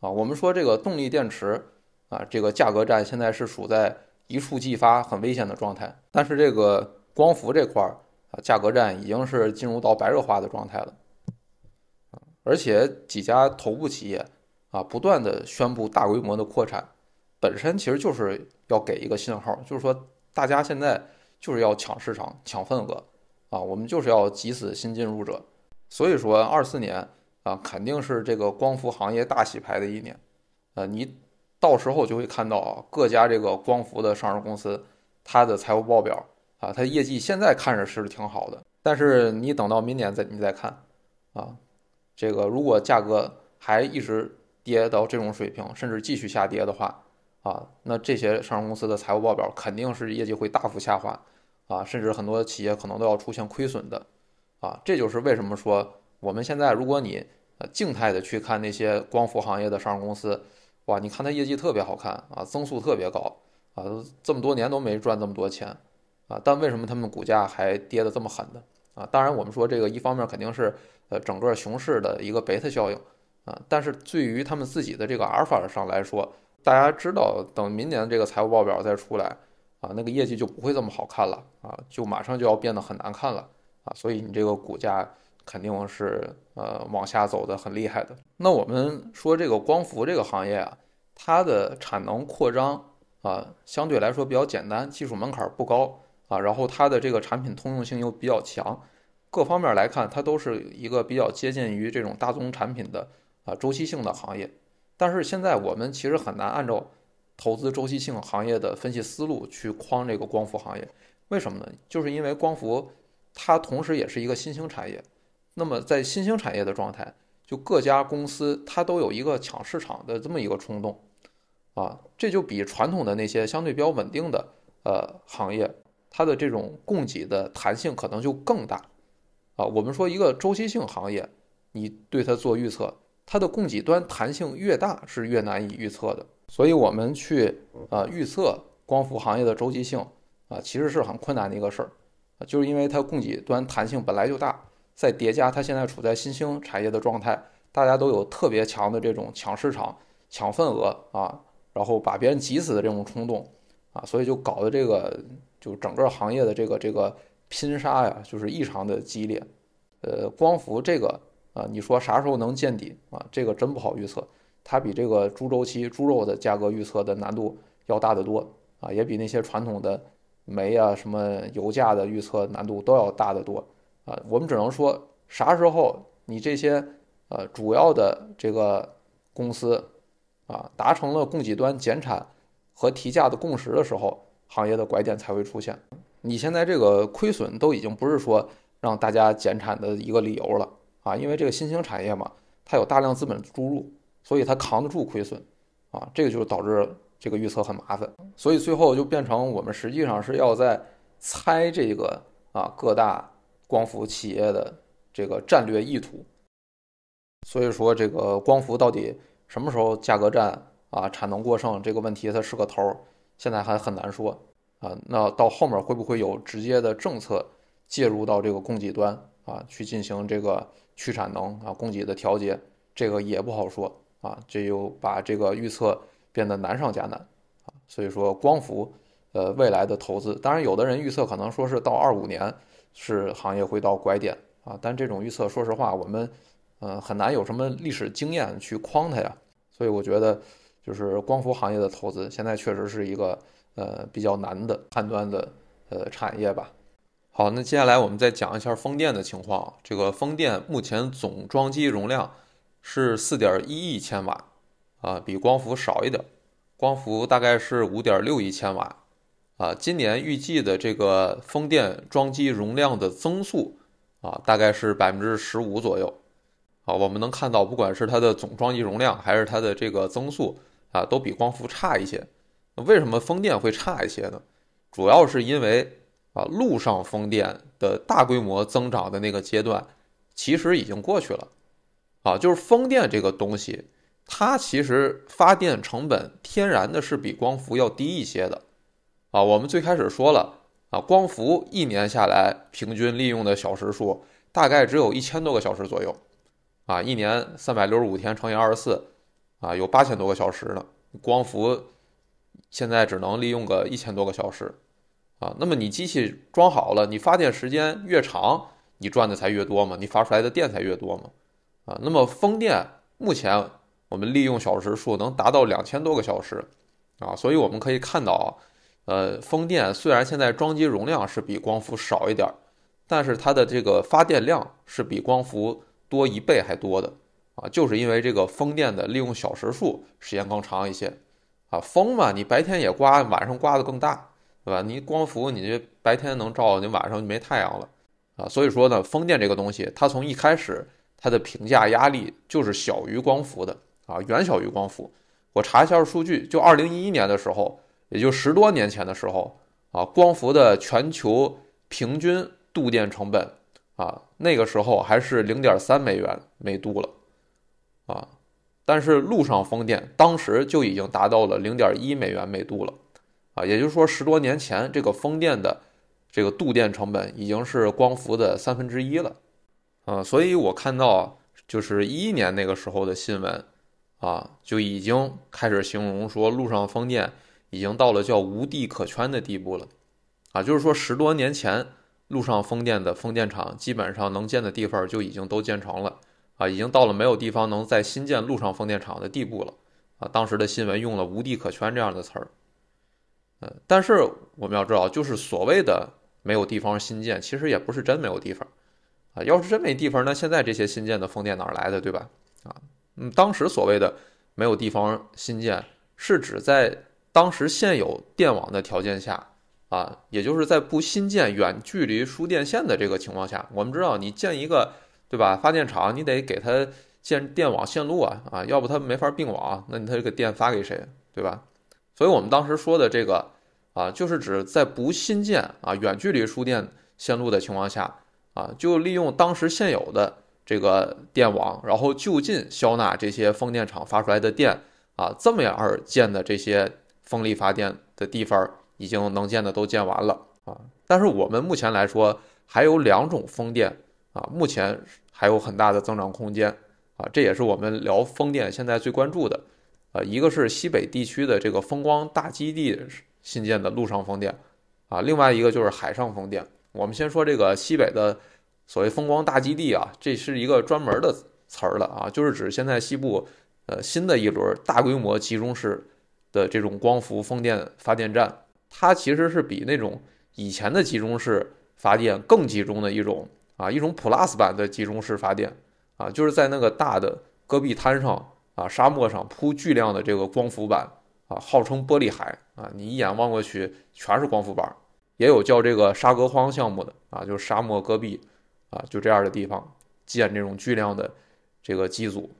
Speaker 1: 啊。我们说这个动力电池啊，这个价格战现在是处在一触即发、很危险的状态。但是这个光伏这块儿啊，价格战已经是进入到白热化的状态了而且几家头部企业。啊，不断的宣布大规模的扩产，本身其实就是要给一个信号，就是说大家现在就是要抢市场、抢份额啊，我们就是要挤死新进入者。所以说，二四年啊，肯定是这个光伏行业大洗牌的一年。呃，你到时候就会看到啊，各家这个光伏的上市公司，它的财务报表啊，它业绩现在看着是挺好的，但是你等到明年再你再看啊，这个如果价格还一直。跌到这种水平，甚至继续下跌的话，啊，那这些上市公司的财务报表肯定是业绩会大幅下滑，啊，甚至很多企业可能都要出现亏损的，啊，这就是为什么说我们现在如果你呃静态的去看那些光伏行业的上市公司，哇，你看它业绩特别好看啊，增速特别高啊，这么多年都没赚这么多钱啊，但为什么他们股价还跌得这么狠呢？啊，当然我们说这个一方面肯定是呃整个熊市的一个贝塔效应啊，但是对于他们自己的这个阿尔法上来说，大家知道等明年这个财务报表再出来啊，那个业绩就不会这么好看了啊，就马上就要变得很难看了啊，所以你这个股价肯定是呃往下走的很厉害的。那我们说这个光伏这个行业啊，它的产能扩张啊相对来说比较简单，技术门槛不高。啊，然后它的这个产品通用性又比较强，各方面来看，它都是一个比较接近于这种大宗产品的啊周期性的行业。但是现在我们其实很难按照投资周期性行业的分析思路去框这个光伏行业，为什么呢？就是因为光伏它同时也是一个新兴产业。那么在新兴产业的状态，就各家公司它都有一个抢市场的这么一个冲动啊，这就比传统的那些相对比较稳定的呃行业。它的这种供给的弹性可能就更大，啊，我们说一个周期性行业，你对它做预测，它的供给端弹性越大是越难以预测的。所以，我们去啊预测光伏行业的周期性啊，其实是很困难的一个事儿，就是因为它供给端弹性本来就大，再叠加它现在处在新兴产业的状态，大家都有特别强的这种抢市场、抢份额啊，然后把别人挤死的这种冲动啊，所以就搞得这个。就整个行业的这个这个拼杀呀，就是异常的激烈。呃，光伏这个啊，你说啥时候能见底啊？这个真不好预测。它比这个猪周期猪肉的价格预测的难度要大得多啊，也比那些传统的煤啊、什么油价的预测难度都要大得多啊。我们只能说，啥时候你这些呃主要的这个公司啊达成了供给端减产和提价的共识的时候。行业的拐点才会出现。你现在这个亏损都已经不是说让大家减产的一个理由了啊，因为这个新兴产业嘛，它有大量资本注入，所以它扛得住亏损啊，这个就导致这个预测很麻烦。所以最后就变成我们实际上是要在猜这个啊各大光伏企业的这个战略意图。所以说这个光伏到底什么时候价格战啊产能过剩这个问题它是个头儿。现在还很难说啊，那到后面会不会有直接的政策介入到这个供给端啊，去进行这个去产能啊、供给的调节，这个也不好说啊，这又把这个预测变得难上加难啊。所以说，光伏呃未来的投资，当然有的人预测可能说是到二五年是行业会到拐点啊，但这种预测说实话我们嗯很难有什么历史经验去框它呀，所以我觉得。就是光伏行业的投资，现在确实是一个呃比较难的判断的呃产业吧。好，那接下来我们再讲一下风电的情况。这个风电目前总装机容量是四点一亿千瓦，啊，比光伏少一点。光伏大概是五点六亿千瓦，啊，今年预计的这个风电装机容量的增速啊，大概是百分之十五左右。啊，我们能看到，不管是它的总装机容量，还是它的这个增速。啊，都比光伏差一些。为什么风电会差一些呢？主要是因为啊，陆上风电的大规模增长的那个阶段，其实已经过去了。啊，就是风电这个东西，它其实发电成本天然的是比光伏要低一些的。啊，我们最开始说了，啊，光伏一年下来平均利用的小时数大概只有一千多个小时左右。啊，一年三百六十五天乘以二十四。啊，有八千多个小时呢，光伏现在只能利用个一千多个小时，啊，那么你机器装好了，你发电时间越长，你赚的才越多嘛，你发出来的电才越多嘛，啊，那么风电目前我们利用小时数能达到两千多个小时，啊，所以我们可以看到，呃，风电虽然现在装机容量是比光伏少一点，但是它的这个发电量是比光伏多一倍还多的。啊，就是因为这个风电的利用小时数时间更长一些，啊，风嘛，你白天也刮，晚上刮的更大，对吧？你光伏，你这白天能照，你晚上就没太阳了，啊，所以说呢，风电这个东西，它从一开始它的评价压力就是小于光伏的，啊，远小于光伏。我查一下数据，就二零一一年的时候，也就十多年前的时候，啊，光伏的全球平均度电成本，啊，那个时候还是零点三美元每度了。啊，但是陆上风电当时就已经达到了零点一美元每度了，啊，也就是说十多年前这个风电的这个度电成本已经是光伏的三分之一了，啊，所以我看到就是一一年那个时候的新闻，啊，就已经开始形容说陆上风电已经到了叫无地可圈的地步了，啊，就是说十多年前陆上风电的风电场基本上能建的地方就已经都建成了，啊，已经到了没有地方能再新建陆上风电场的地步了，啊，当时的新闻用了无地可圈这样的词儿。嗯，但是我们要知道，就是所谓的没有地方新建，其实也不是真没有地方，啊，要是真没地方，那现在这些新建的风电哪来的，对吧？啊，嗯，当时所谓的没有地方新建，是指在当时现有电网的条件下，啊，也就是在不新建远距离输电线的这个情况下，我们知道你建一个，对吧？发电厂你得给它建电网线路啊，啊，要不它没法并网，那你它这个电发给谁，对吧？所以我们当时说的这个啊，就是指在不新建啊远距离输电线路的情况下啊，就利用当时现有的这个电网，然后就近消纳这些风电场发出来的电啊，这么样而建的这些风力发电的地方，已经能建的都建完了啊。但是我们目前来说，还有两种风电啊，目前还有很大的增长空间啊，这也是我们聊风电现在最关注的。呃，一个是西北地区的这个风光大基地新建的陆上风电，啊，另外一个就是海上风电。我们先说这个西北的所谓风光大基地啊，这是一个专门的词儿了啊，就是指现在西部呃新的一轮大规模集中式的这种光伏风电发电站，它其实是比那种以前的集中式发电更集中的一种啊，一种 Plus 版的集中式发电啊，就是在那个大的戈壁滩上。啊，沙漠上铺巨量的这个光伏板啊，号称玻璃海啊，你一眼望过去全是光伏板。也有叫这个沙戈荒项目的啊，就是沙漠戈壁啊，就这样的地方建这种巨量的这个机组。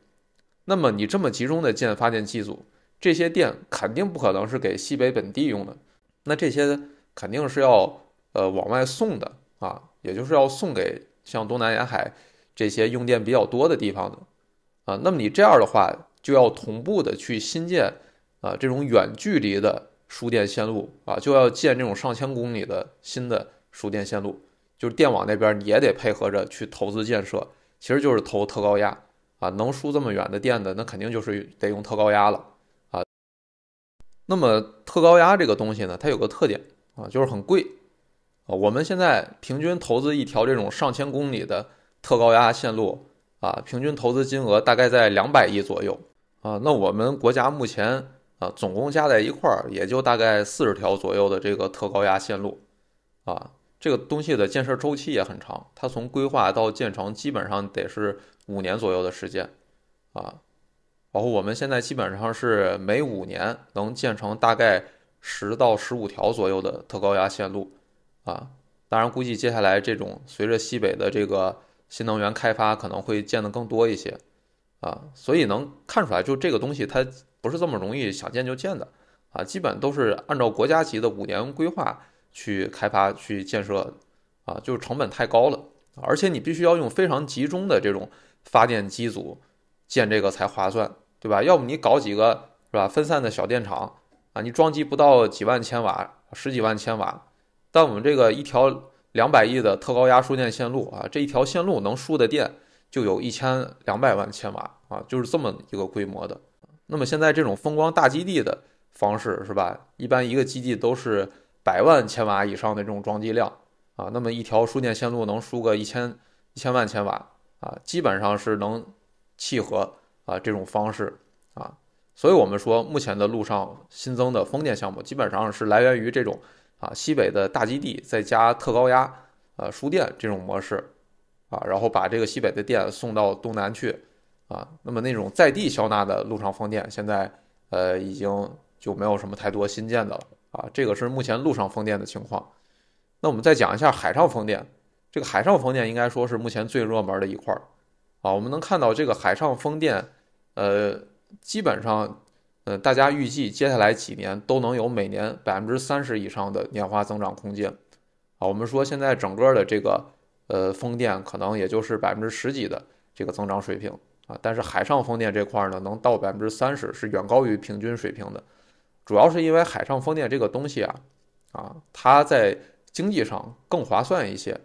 Speaker 1: 那么你这么集中的建发电机组，这些电肯定不可能是给西北本地用的，那这些肯定是要呃往外送的啊，也就是要送给像东南沿海这些用电比较多的地方的。啊，那么你这样的话，就要同步的去新建啊这种远距离的输电线路啊，就要建这种上千公里的新的输电线路，就是电网那边也得配合着去投资建设，其实就是投特高压啊，能输这么远的电的，那肯定就是得用特高压了。那么特高压这个东西呢，它有个特点啊，就是很贵啊。我们现在平均投资一条这种上千公里的特高压线路。啊，平均投资金额大概在两百亿左右啊。那我们国家目前啊，总共加在一块儿也就大概四十条左右的这个特高压线路啊。这个东西的建设周期也很长，它从规划到建成基本上得是五年左右的时间啊。包括我们现在基本上是每五年能建成大概十到十五条左右的特高压线路啊。当然，估计接下来这种随着西北的这个。新能源开发可能会建的更多一些，啊，所以能看出来，就这个东西它不是这么容易想建就建的，啊，基本都是按照国家级的五年规划去开发去建设，啊，就是成本太高了，而且你必须要用非常集中的这种发电机组建这个才划算，对吧？要不你搞几个是吧分散的小电厂，啊，你装机不到几万千瓦，十几万千瓦，但我们这个一条。两百亿的特高压输电线路啊，这一条线路能输的电就有一千两百万千瓦啊，就是这么一个规模的。那么现在这种风光大基地的方式是吧？一般一个基地都是百万千瓦以上的这种装机量啊，那么一条输电线路能输个一千一千万千瓦啊，基本上是能契合啊这种方式啊。所以我们说，目前的路上新增的风电项目基本上是来源于这种。啊，西北的大基地再加特高压，呃，输电这种模式，啊，然后把这个西北的电送到东南去，啊，那么那种在地消纳的陆上风电，现在呃已经就没有什么太多新建的了，啊，这个是目前陆上风电的情况。那我们再讲一下海上风电，这个海上风电应该说是目前最热门的一块儿，啊，我们能看到这个海上风电，呃，基本上。呃，大家预计接下来几年都能有每年百分之三十以上的年化增长空间，啊，我们说现在整个的这个呃风电可能也就是百分之十几的这个增长水平。啊，但是海上风电这块呢，能到百分之三十是远高于平均水平的，主要是因为海上风电这个东西啊，啊，它在经济上更划算一些，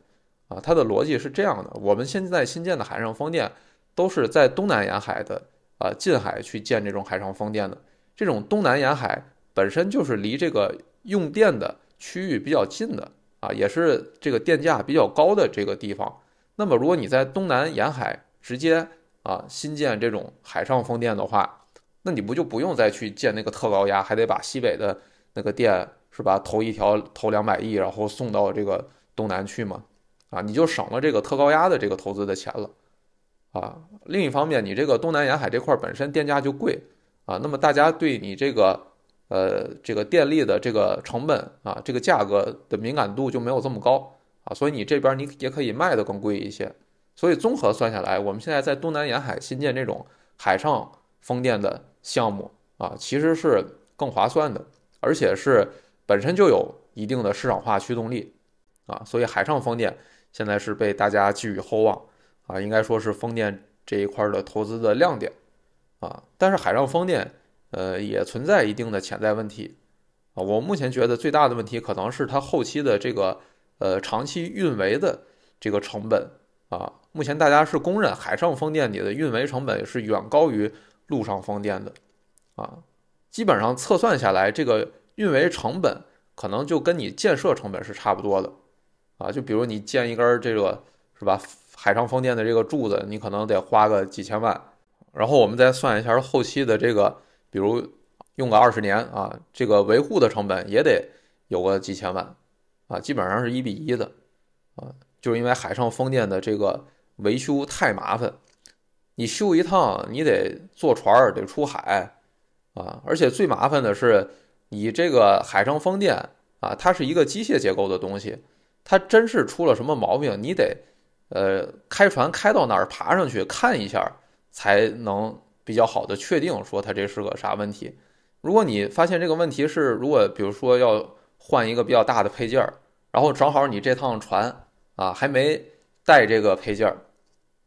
Speaker 1: 啊，它的逻辑是这样的：我们现在新建的海上风电都是在东南沿海的啊近海去建这种海上风电的，这种东南沿海本身就是离这个用电的区域比较近的啊，也是这个电价比较高的这个地方。那么，如果你在东南沿海直接啊新建这种海上风电的话，那你不就不用再去建那个特高压，还得把西北的那个电是吧投一条投两百亿，然后送到这个东南去吗？啊，你就省了这个特高压的这个投资的钱了啊。另一方面，你这个东南沿海这块本身电价就贵啊，那么大家对你这个呃这个电力的这个成本啊这个价格的敏感度就没有这么高。啊，所以你这边你也可以卖的更贵一些，所以综合算下来，我们现在在东南沿海新建这种海上风电的项目啊，其实是更划算的，而且是本身就有一定的市场化驱动力啊，所以海上风电现在是被大家寄予厚望啊，应该说是风电这一块的投资的亮点啊，但是海上风电呃也存在一定的潜在问题啊，我目前觉得最大的问题可能是它后期的这个。呃，长期运维的这个成本啊，目前大家是公认海上风电里的运维成本是远高于陆上风电的啊。基本上测算下来，这个运维成本可能就跟你建设成本是差不多的啊。就比如你建一根这个是吧，海上风电的这个柱子，你可能得花个几千万。然后我们再算一下后期的这个，比如用个二十年啊，这个维护的成本也得有个几千万。啊，基本上是一比一的，啊，就是因为海上风电的这个维修太麻烦，你修一趟你得坐船儿得出海，啊，而且最麻烦的是你这个海上风电啊，它是一个机械结构的东西，它真是出了什么毛病，你得呃开船开到那儿爬上去看一下，才能比较好的确定说它这是个啥问题。如果你发现这个问题是，如果比如说要换一个比较大的配件儿，然后正好你这趟船啊还没带这个配件儿，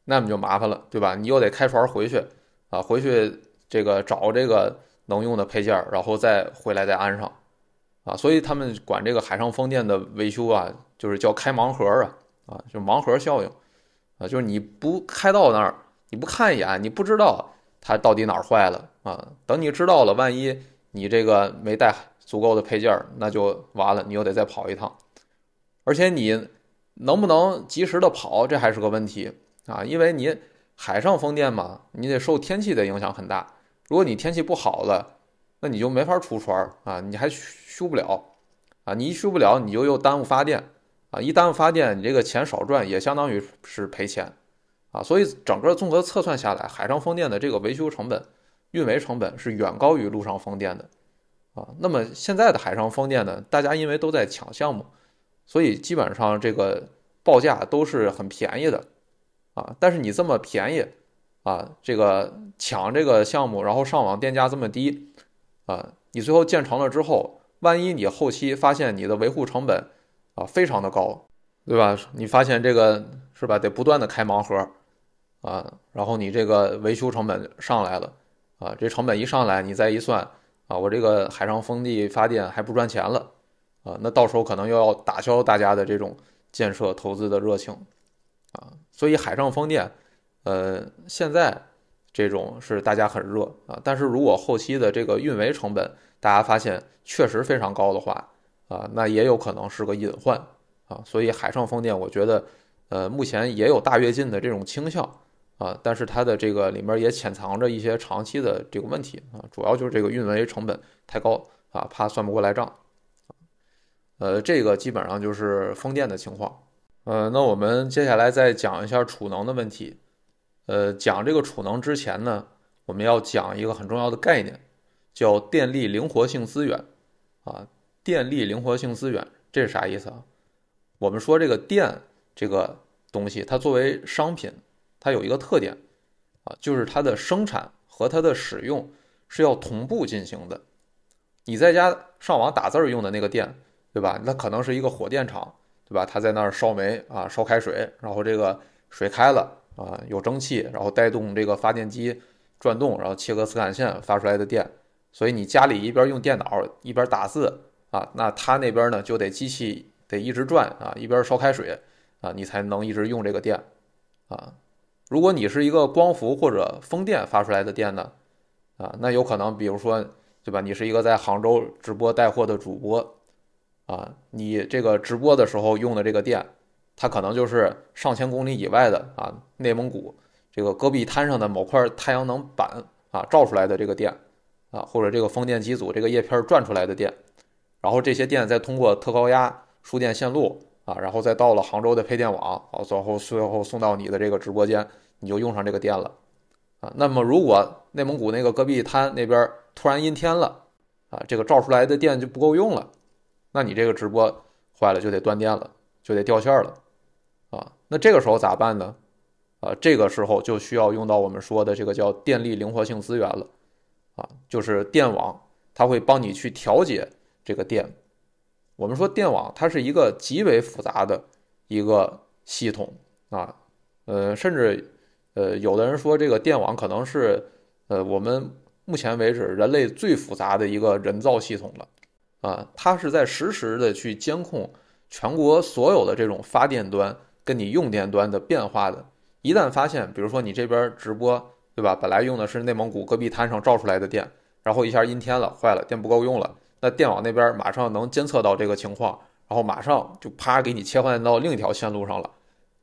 Speaker 1: 那么就麻烦了，对吧？你又得开船回去啊，回去这个找这个能用的配件儿，然后再回来再安上啊。所以他们管这个海上风电的维修啊，就是叫开盲盒啊啊，就盲盒效应啊，就是你不开到那儿，你不看一眼，你不知道它到底哪儿坏了啊。等你知道了，万一你这个没带。足够的配件儿，那就完了，你又得再跑一趟，而且你能不能及时的跑，这还是个问题啊，因为你海上风电嘛，你得受天气的影响很大。如果你天气不好了，那你就没法出船啊，你还修不了啊，你一修不了，你就又耽误发电啊，一耽误发电，你这个钱少赚，也相当于是赔钱啊。所以整个综合测算下来，海上风电的这个维修成本、运维成本是远高于陆上风电的。啊，那么现在的海上风电呢？大家因为都在抢项目，所以基本上这个报价都是很便宜的，啊，但是你这么便宜，啊，这个抢这个项目，然后上网电价这么低，啊，你最后建成了之后，万一你后期发现你的维护成本啊非常的高，对吧？你发现这个是吧？得不断的开盲盒，啊，然后你这个维修成本上来了，啊，这成本一上来，你再一算。啊，我这个海上风力发电还不赚钱了，啊，那到时候可能又要打消大家的这种建设投资的热情，啊，所以海上风电，呃，现在这种是大家很热啊，但是如果后期的这个运维成本大家发现确实非常高的话，啊，那也有可能是个隐患啊，所以海上风电我觉得，呃，目前也有大跃进的这种倾向。啊，但是它的这个里面也潜藏着一些长期的这个问题啊，主要就是这个运维成本太高啊，怕算不过来账。呃，这个基本上就是风电的情况。呃，那我们接下来再讲一下储能的问题。呃，讲这个储能之前呢，我们要讲一个很重要的概念，叫电力灵活性资源。啊，电力灵活性资源这是啥意思啊？我们说这个电这个东西，它作为商品。它有一个特点，啊，就是它的生产和它的使用是要同步进行的。你在家上网打字儿用的那个电，对吧？那可能是一个火电厂，对吧？它在那儿烧煤啊，烧开水，然后这个水开了啊，有蒸汽，然后带动这个发电机转动，然后切割磁感线发出来的电所以你家里一边用电脑一边打字啊，那它那边呢就得机器得一直转啊，一边烧开水啊，你才能一直用这个电啊。如果你是一个光伏或者风电发出来的电呢，啊，那有可能比如说对吧，你是一个在杭州直播带货的主播啊，你这个直播的时候用的这个电，它可能就是上千公里以外的啊，内蒙古这个戈壁滩上的某块太阳能板啊照出来的这个电。啊，或者这个风电机组这个叶片转出来的电，然后这些电再通过特高压输电线路啊，然后再到了杭州的配电网，啊，最后最后送到你的这个直播间，你就用上这个电了啊。那么如果内蒙古那个戈壁滩那边突然阴天了啊，这个照出来的电就不够用了，那你这个直播坏了就得断电了，就得掉线了啊。那这个时候咋办呢？啊，这个时候就需要用到我们说的这个叫电力灵活性资源了。啊，就是电网，它会帮你去调节这个电。我们说电网，它是一个极为复杂的一个系统啊，呃，甚至呃，有的人说这个电网可能是呃我们目前为止人类最复杂的一个人造系统了啊，它是在实时的去监控全国所有的这种发电端跟你用电端的变化的。一旦发现，比如说你这边直播。对吧？本来用的是内蒙古戈壁滩上照出来的电，然后一下阴天了，坏了，电不够用了。那电网那边马上能监测到这个情况，然后马上就啪给你切换到另一条线路上了，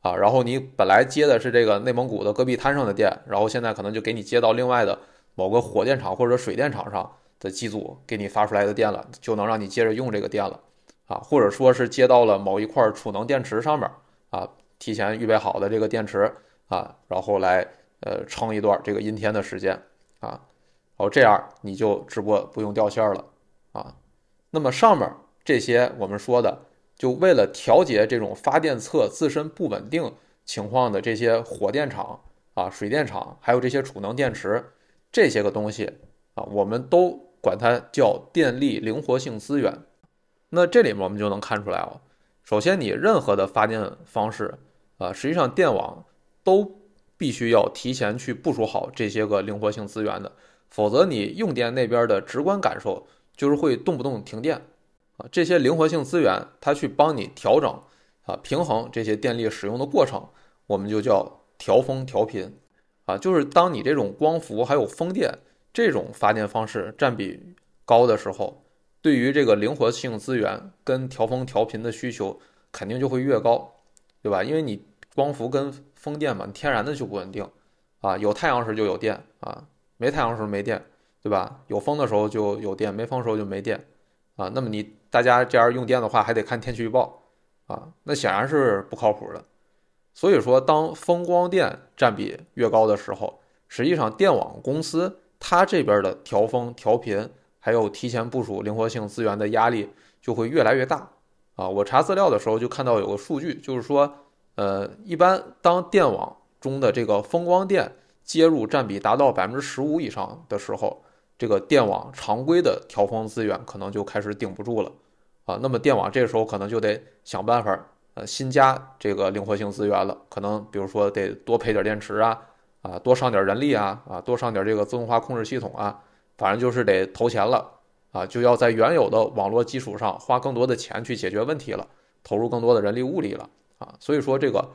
Speaker 1: 啊，然后你本来接的是这个内蒙古的戈壁滩上的电，然后现在可能就给你接到另外的某个火电厂或者水电厂上的机组给你发出来的电了，就能让你接着用这个电了，啊，或者说是接到了某一块储能电池上面啊，提前预备好的这个电池啊，然后来。呃，撑一段这个阴天的时间。啊，然后这样你就直播不用掉线了。啊。那么上面这些我们说的，就为了调节这种发电侧自身不稳定情况的这些火电厂啊、水电厂，还有这些储能电池这些个东西啊，我们都管它叫电力灵活性资源。那这里面我们就能看出来哦，首先你任何的发电方式啊，实际上电网都。必须要提前去部署好这些个灵活性资源的，否则你用电那边的直观感受就是会动不动停电啊。这些灵活性资源它去帮你调整啊平衡这些电力使用的过程，我们就叫调峰调频啊。就是当你这种光伏还有风电这种发电方式占比高的时候，对于这个灵活性资源跟调峰调频的需求肯定就会越高，对吧？因为你光伏跟风电嘛，天然的就不稳定，啊，有太阳时就有电啊，没太阳时没电，对吧？有风的时候就有电，没风的时候就没电，啊，那么你大家这样用电的话，还得看天气预报，啊，那显然是不靠谱的。所以说，当风光电占比越高的时候，实际上电网公司它这边的调风调频，还有提前部署灵活性资源的压力就会越来越大，啊，我查资料的时候就看到有个数据，就是说。呃，一般当电网中的这个风光电接入占比达到百分之十五以上的时候，这个电网常规的调峰资源可能就开始顶不住了啊。那么电网这个时候可能就得想办法，呃，新加这个灵活性资源了。可能比如说得多配点电池啊，啊，多上点人力啊，啊，多上点这个自动化控制系统啊，反正就是得投钱了啊，就要在原有的网络基础上花更多的钱去解决问题了，投入更多的人力物力了。啊，所以说这个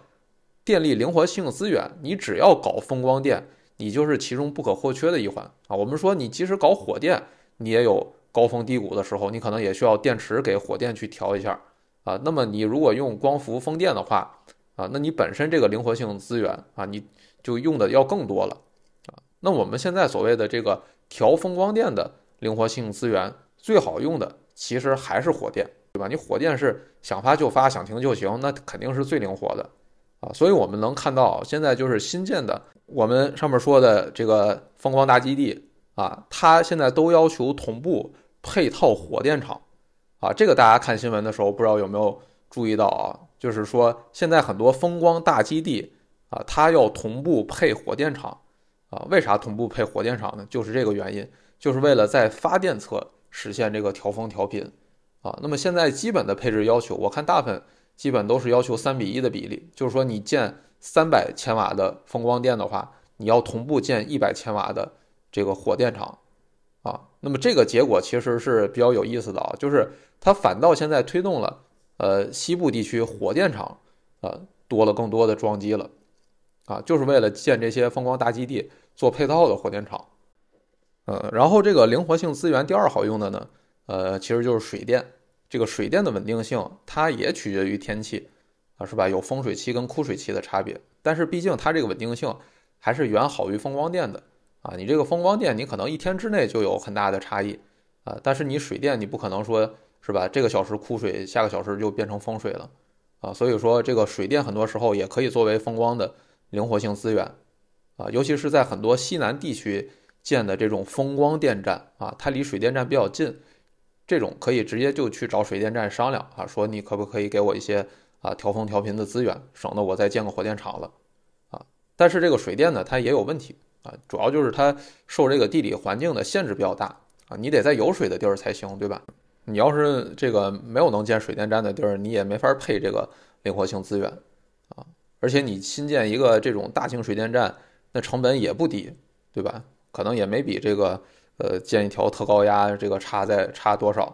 Speaker 1: 电力灵活性资源，你只要搞风光电，你就是其中不可或缺的一环啊。我们说你即使搞火电，你也有高峰低谷的时候，你可能也需要电池给火电去调一下啊。那么你如果用光伏风电的话啊，那你本身这个灵活性资源啊，你就用的要更多了啊。那我们现在所谓的这个调风光电的灵活性资源，最好用的其实还是火电。对吧？你火电是想发就发，想停就停，那肯定是最灵活的啊。所以我们能看到，现在就是新建的，我们上面说的这个风光大基地啊，它现在都要求同步配套火电厂啊。这个大家看新闻的时候，不知道有没有注意到啊？就是说，现在很多风光大基地啊，它要同步配火电厂啊。为啥同步配火电厂呢？就是这个原因，就是为了在发电侧实现这个调峰调频。啊，那么现在基本的配置要求，我看大部分基本都是要求三比一的比例，就是说你建三百千瓦的风光电的话，你要同步建一百千瓦的这个火电厂，啊，那么这个结果其实是比较有意思的啊，就是它反倒现在推动了呃西部地区火电厂呃多了更多的装机了啊，就是为了建这些风光大基地做配套的火电厂。呃，然后这个灵活性资源第二好用的呢，呃，其实就是水电。这个水电的稳定性，它也取决于天气是吧？有丰水期跟枯水期的差别。但是毕竟它这个稳定性还是远好于风光电的啊。你这个风光电，你可能一天之内就有很大的差异啊。但是你水电，你不可能说是吧？这个小时枯水，下个小时就变成丰水了啊。所以说，这个水电很多时候也可以作为风光的灵活性资源啊，尤其是在很多西南地区建的这种风光电站啊，它离水电站比较近。这种可以直接就去找水电站商量啊，说你可不可以给我一些啊调峰调频的资源，省得我再建个火电厂了啊。但是这个水电呢，它也有问题啊，主要就是它受这个地理环境的限制比较大啊，你得在有水的地儿才行，对吧？你要是这个没有能建水电站的地儿，你也没法配这个灵活性资源啊。而且你新建一个这种大型水电站，那成本也不低，对吧？可能也没比这个。呃，建一条特高压，这个差在差多少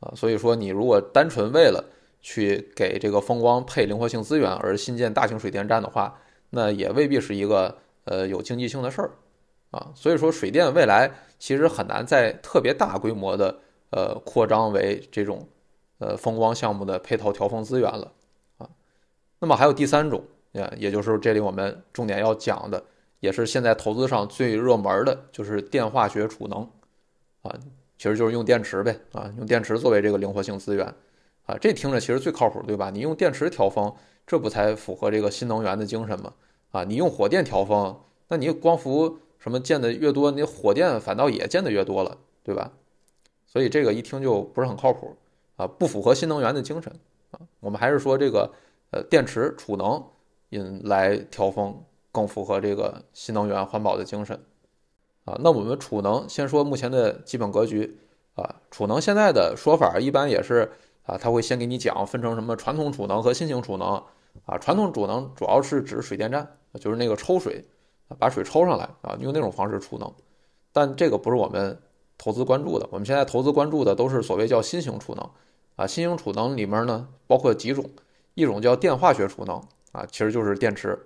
Speaker 1: 啊？所以说，你如果单纯为了去给这个风光配灵活性资源而新建大型水电站的话，那也未必是一个呃有经济性的事儿啊。所以说，水电未来其实很难在特别大规模的呃扩张为这种呃风光项目的配套调峰资源了啊。那么还有第三种，啊，也就是这里我们重点要讲的。也是现在投资上最热门的，就是电化学储能，啊，其实就是用电池呗，啊，用电池作为这个灵活性资源，啊，这听着其实最靠谱，对吧？你用电池调峰，这不才符合这个新能源的精神吗？啊，你用火电调峰，那你光伏什么建的越多，你火电反倒也建的越多了，对吧？所以这个一听就不是很靠谱，啊，不符合新能源的精神，啊，我们还是说这个呃电池储能引来调峰。更符合这个新能源环保的精神啊。那我们储能先说目前的基本格局啊。储能现在的说法一般也是啊，他会先给你讲分成什么传统储能和新型储能啊。传统储能主要是指水电站，就是那个抽水，把水抽上来啊，用那种方式储能。但这个不是我们投资关注的，我们现在投资关注的都是所谓叫新型储能啊。新型储能里面呢，包括几种，一种叫电化学储能啊，其实就是电池。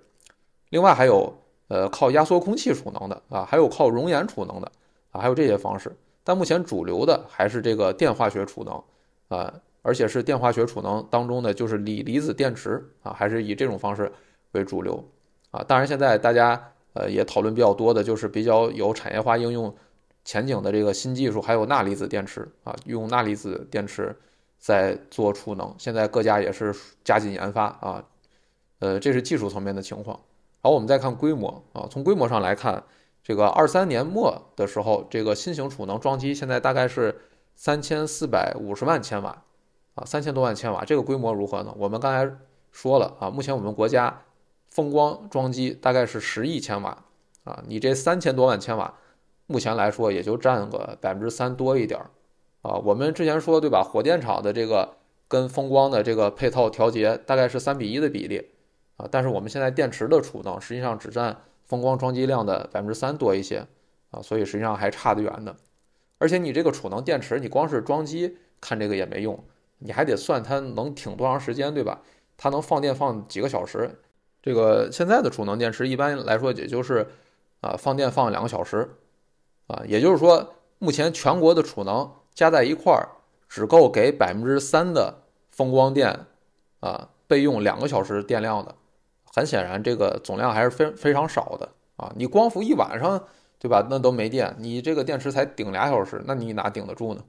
Speaker 1: 另外还有，呃，靠压缩空气储能的啊，还有靠熔岩储能的啊，还有这些方式。但目前主流的还是这个电化学储能啊，而且是电化学储能当中的就是锂离子电池啊，还是以这种方式为主流啊。当然，现在大家呃也讨论比较多的就是比较有产业化应用前景的这个新技术，还有钠离子电池啊，用钠离子电池在做储能，现在各家也是加紧研发啊。呃，这是技术层面的情况。好，我们再看规模啊，从规模上来看，这个二三年末的时候，这个新型储能装机现在大概是三千四百五十万千瓦，啊，三千多万千瓦，这个规模如何呢？我们刚才说了啊，目前我们国家风光装机大概是十亿千瓦，啊，你这三千多万千瓦，目前来说也就占个百分之三多一点儿，啊，我们之前说对吧？火电厂的这个跟风光的这个配套调节大概是三比一的比例。啊，但是我们现在电池的储能实际上只占风光装机量的百分之三多一些啊，所以实际上还差得远的。而且你这个储能电池，你光是装机看这个也没用，你还得算它能挺多长时间，对吧？它能放电放几个小时？这个现在的储能电池一般来说也就是啊放电放两个小时啊，也就是说目前全国的储能加在一块儿只够给百分之三的风光电啊备用两个小时电量的。很显然，这个总量还是非非常少的啊！你光伏一晚上，对吧？那都没电，你这个电池才顶俩小时，那你哪顶得住呢？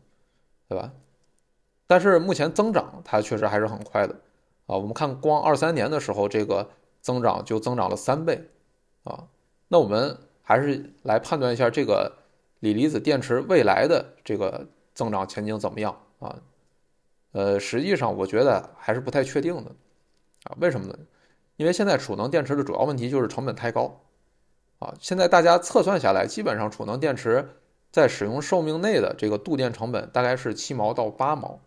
Speaker 1: 对吧？但是目前增长它确实还是很快的啊！我们看光二三年的时候，这个增长就增长了三倍啊！那我们还是来判断一下这个锂离子电池未来的这个增长前景怎么样啊？呃，实际上我觉得还是不太确定的啊！为什么呢？因为现在储能电池的主要问题就是成本太高，啊，现在大家测算下来，基本上储能电池在使用寿命内的这个度电成本大概是七毛到八毛，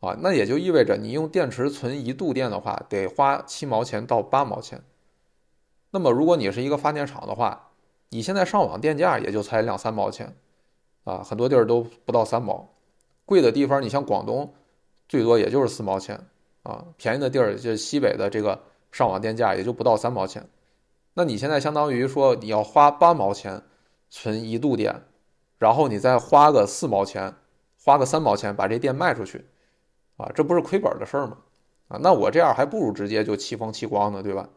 Speaker 1: 啊，那也就意味着你用电池存一度电的话，得花七毛钱到八毛钱。那么如果你是一个发电厂的话，你现在上网电价也就才两三毛钱，啊，很多地儿都不到三毛。贵的地方，你像广东，最多也就是四毛钱啊。便宜的地儿，就西北的这个上网电价也就不到三毛钱。那你现在相当于说你要花八毛钱存一度电，然后你再花个四毛钱，花个三毛钱把这电卖出去，啊，这不是亏本的事儿吗？啊，那我这样还不如直接就弃风弃光呢，对吧？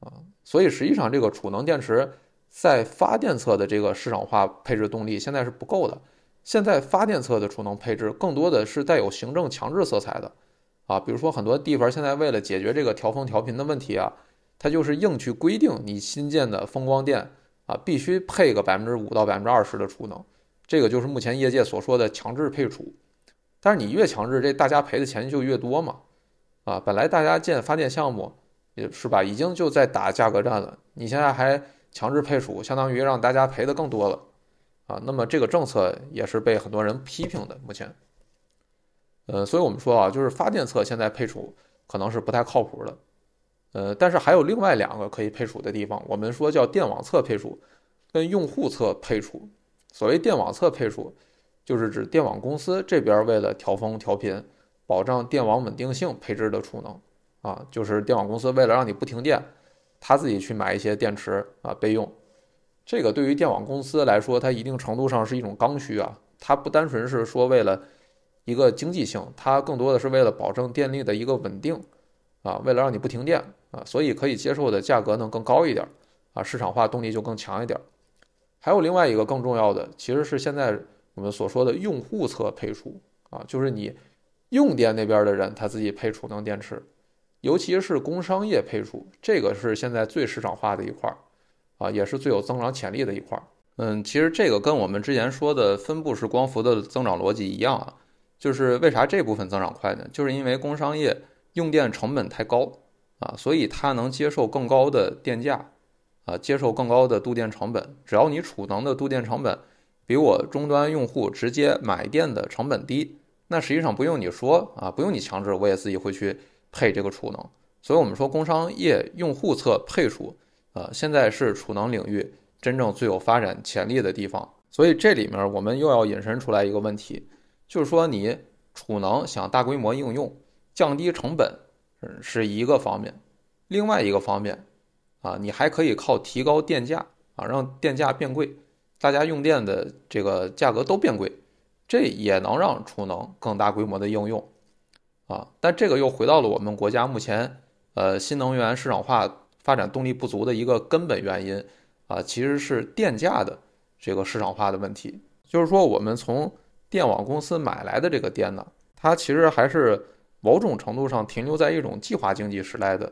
Speaker 1: 啊，所以实际上这个储能电池在发电侧的这个市场化配置动力现在是不够的。现在发电侧的储能配置更多的是带有行政强制色彩的，啊，比如说很多地方现在为了解决这个调峰调频的问题啊，它就是硬去规定你新建的风光电啊必须配个百分之五到百分之二十的储能，这个就是目前业界所说的强制配储。但是你越强制，这大家赔的钱就越多嘛。啊，本来大家建发电项目，也是吧，已经就在打价格战了。你现在还强制配储，相当于让大家赔的更多了，啊，那么这个政策也是被很多人批评的。目前，呃，所以我们说啊，就是发电侧现在配储可能是不太靠谱的，呃，但是还有另外两个可以配储的地方，我们说叫电网侧配储跟用户侧配储。所谓电网侧配储，就是指电网公司这边为了调峰调频。保障电网稳定性配置的储能，啊，就是电网公司为了让你不停电，他自己去买一些电池啊备用。这个对于电网公司来说，它一定程度上是一种刚需啊，它不单纯是说为了一个经济性，它更多的是为了保证电力的一个稳定，啊，为了让你不停电啊，所以可以接受的价格能更高一点，啊，市场化动力就更强一点。还有另外一个更重要的，其实是现在我们所说的用户侧配储啊，就是你。用电那边的人他自己配储能电池，尤其是工商业配储，这个是现在最市场化的一块儿，啊，也是最有增长潜力的一块儿。嗯，其实这个跟我们之前说的分布式光伏的增长逻辑一样啊，就是为啥这部分增长快呢？就是因为工商业用电成本太高啊，所以它能接受更高的电价，啊，接受更高的度电成本。只要你储能的度电成本比我终端用户直接买电的成本低。那实际上不用你说啊，不用你强制，我也自己会去配这个储能。所以，我们说工商业用户侧配储，呃，现在是储能领域真正最有发展潜力的地方。所以，这里面我们又要引申出来一个问题，就是说你储能想大规模应用，降低成本，是一个方面；另外一个方面，啊，你还可以靠提高电价啊，让电价变贵，大家用电的这个价格都变贵。这也能让储能更大规模的应用，啊，但这个又回到了我们国家目前呃新能源市场化发展动力不足的一个根本原因，啊，其实是电价的这个市场化的问题。就是说，我们从电网公司买来的这个电呢，它其实还是某种程度上停留在一种计划经济时代的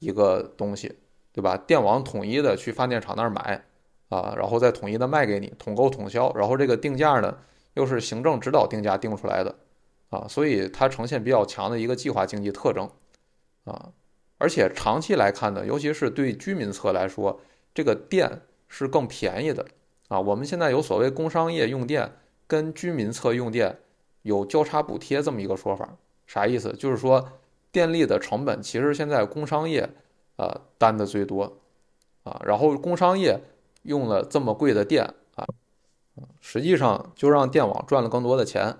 Speaker 1: 一个东西，对吧？电网统一的去发电厂那儿买，啊，然后再统一的卖给你，统购统销，然后这个定价呢？又是行政指导定价定出来的，啊，所以它呈现比较强的一个计划经济特征，啊，而且长期来看呢，尤其是对居民侧来说，这个电是更便宜的，啊，我们现在有所谓工商业用电跟居民侧用电有交叉补贴这么一个说法，啥意思？就是说电力的成本其实现在工商业呃担的最多，啊，然后工商业用了这么贵的电啊。实际上就让电网赚了更多的钱，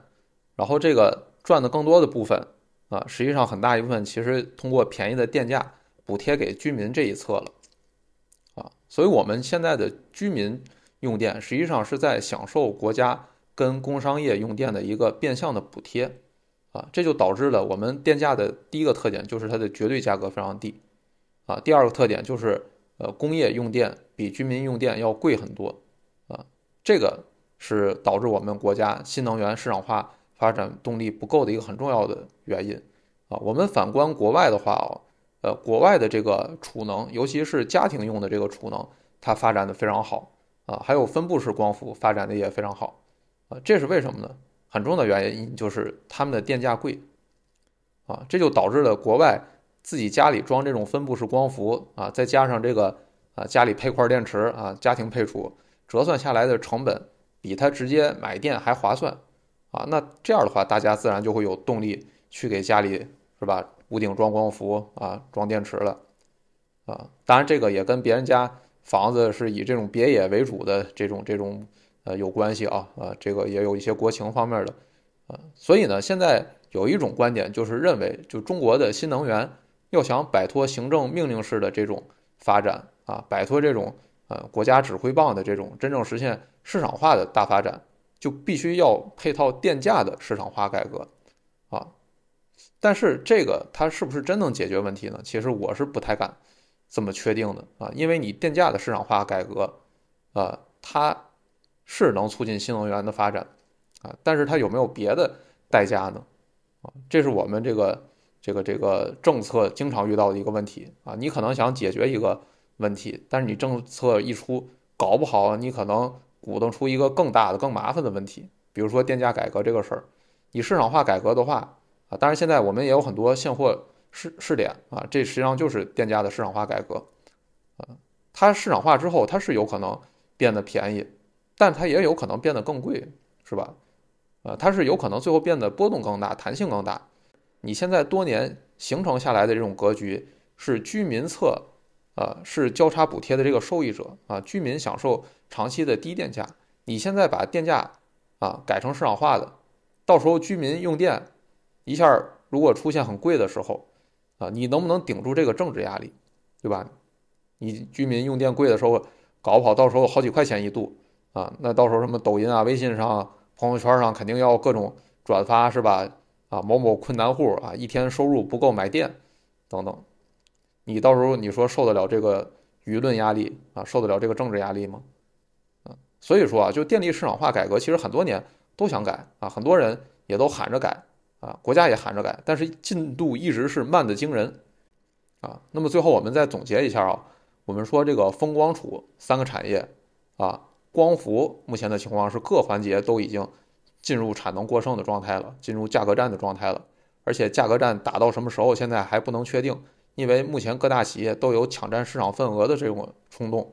Speaker 1: 然后这个赚的更多的部分啊，实际上很大一部分其实通过便宜的电价补贴给居民这一侧了，啊，所以我们现在的居民用电实际上是在享受国家跟工商业用电的一个变相的补贴，啊，这就导致了我们电价的第一个特点就是它的绝对价格非常低，啊，第二个特点就是呃工业用电比居民用电要贵很多，啊，这个。是导致我们国家新能源市场化发展动力不够的一个很重要的原因啊。我们反观国外的话哦，呃，国外的这个储能，尤其是家庭用的这个储能，它发展的非常好啊。还有分布式光伏发展的也非常好啊。这是为什么呢？很重要的原因就是他们的电价贵啊，这就导致了国外自己家里装这种分布式光伏啊，再加上这个啊家里配块电池啊，家庭配储折算下来的成本。比他直接买电还划算，啊，那这样的话，大家自然就会有动力去给家里是吧？屋顶装光伏啊，装电池了，啊，当然这个也跟别人家房子是以这种别野为主的这种这种呃有关系啊，啊，这个也有一些国情方面的，啊，所以呢，现在有一种观点就是认为，就中国的新能源要想摆脱行政命令式的这种发展啊，摆脱这种呃国家指挥棒的这种真正实现市场化的大发展，就必须要配套电价的市场化改革啊。但是这个它是不是真能解决问题呢？其实我是不太敢这么确定的啊，因为你电价的市场化改革，呃，它是能促进新能源的发展啊，但是它有没有别的代价呢？啊，这是我们这个这个这个政策经常遇到的一个问题啊。你可能想解决一个问题，但是你政策一出，搞不好你可能鼓动出一个更大的、更麻烦的问题，比如说电价改革这个事儿，你市场化改革的话。啊，当然现在我们也有很多现货试试点啊，这实际上就是电价的市场化改革，啊，它市场化之后，它是有可能变得便宜，但它也有可能变得更贵，是吧？啊，它是有可能最后变得波动更大，弹性更大。你现在多年形成下来的这种格局是居民侧，啊，是交叉补贴的这个受益者啊，居民享受长期的低电价。你现在把电价啊改成市场化的，到时候居民用电。一下如果出现很贵的时候，啊，你能不能顶住这个政治压力，对吧？你居民用电贵的时候，搞不好到时候好几块钱一度，啊，那到时候什么抖音啊、微信上、朋友圈上肯定要各种转发，是吧？啊，某某困难户啊，一天收入不够买电，等等，你到时候你说受得了这个舆论压力啊，受得了这个政治压力吗？啊，所以说啊，就电力市场化改革，其实很多年都想改啊，很多人也都喊着改。啊，国家也喊着改，但是进度一直是慢的惊人，啊，那么最后我们再总结一下啊，我们说这个风光储三个产业，啊，光伏目前的情况是各环节都已经进入产能过剩的状态了，进入价格战的状态了，而且价格战打到什么时候，现在还不能确定，因为目前各大企业都有抢占市场份额的这种冲动，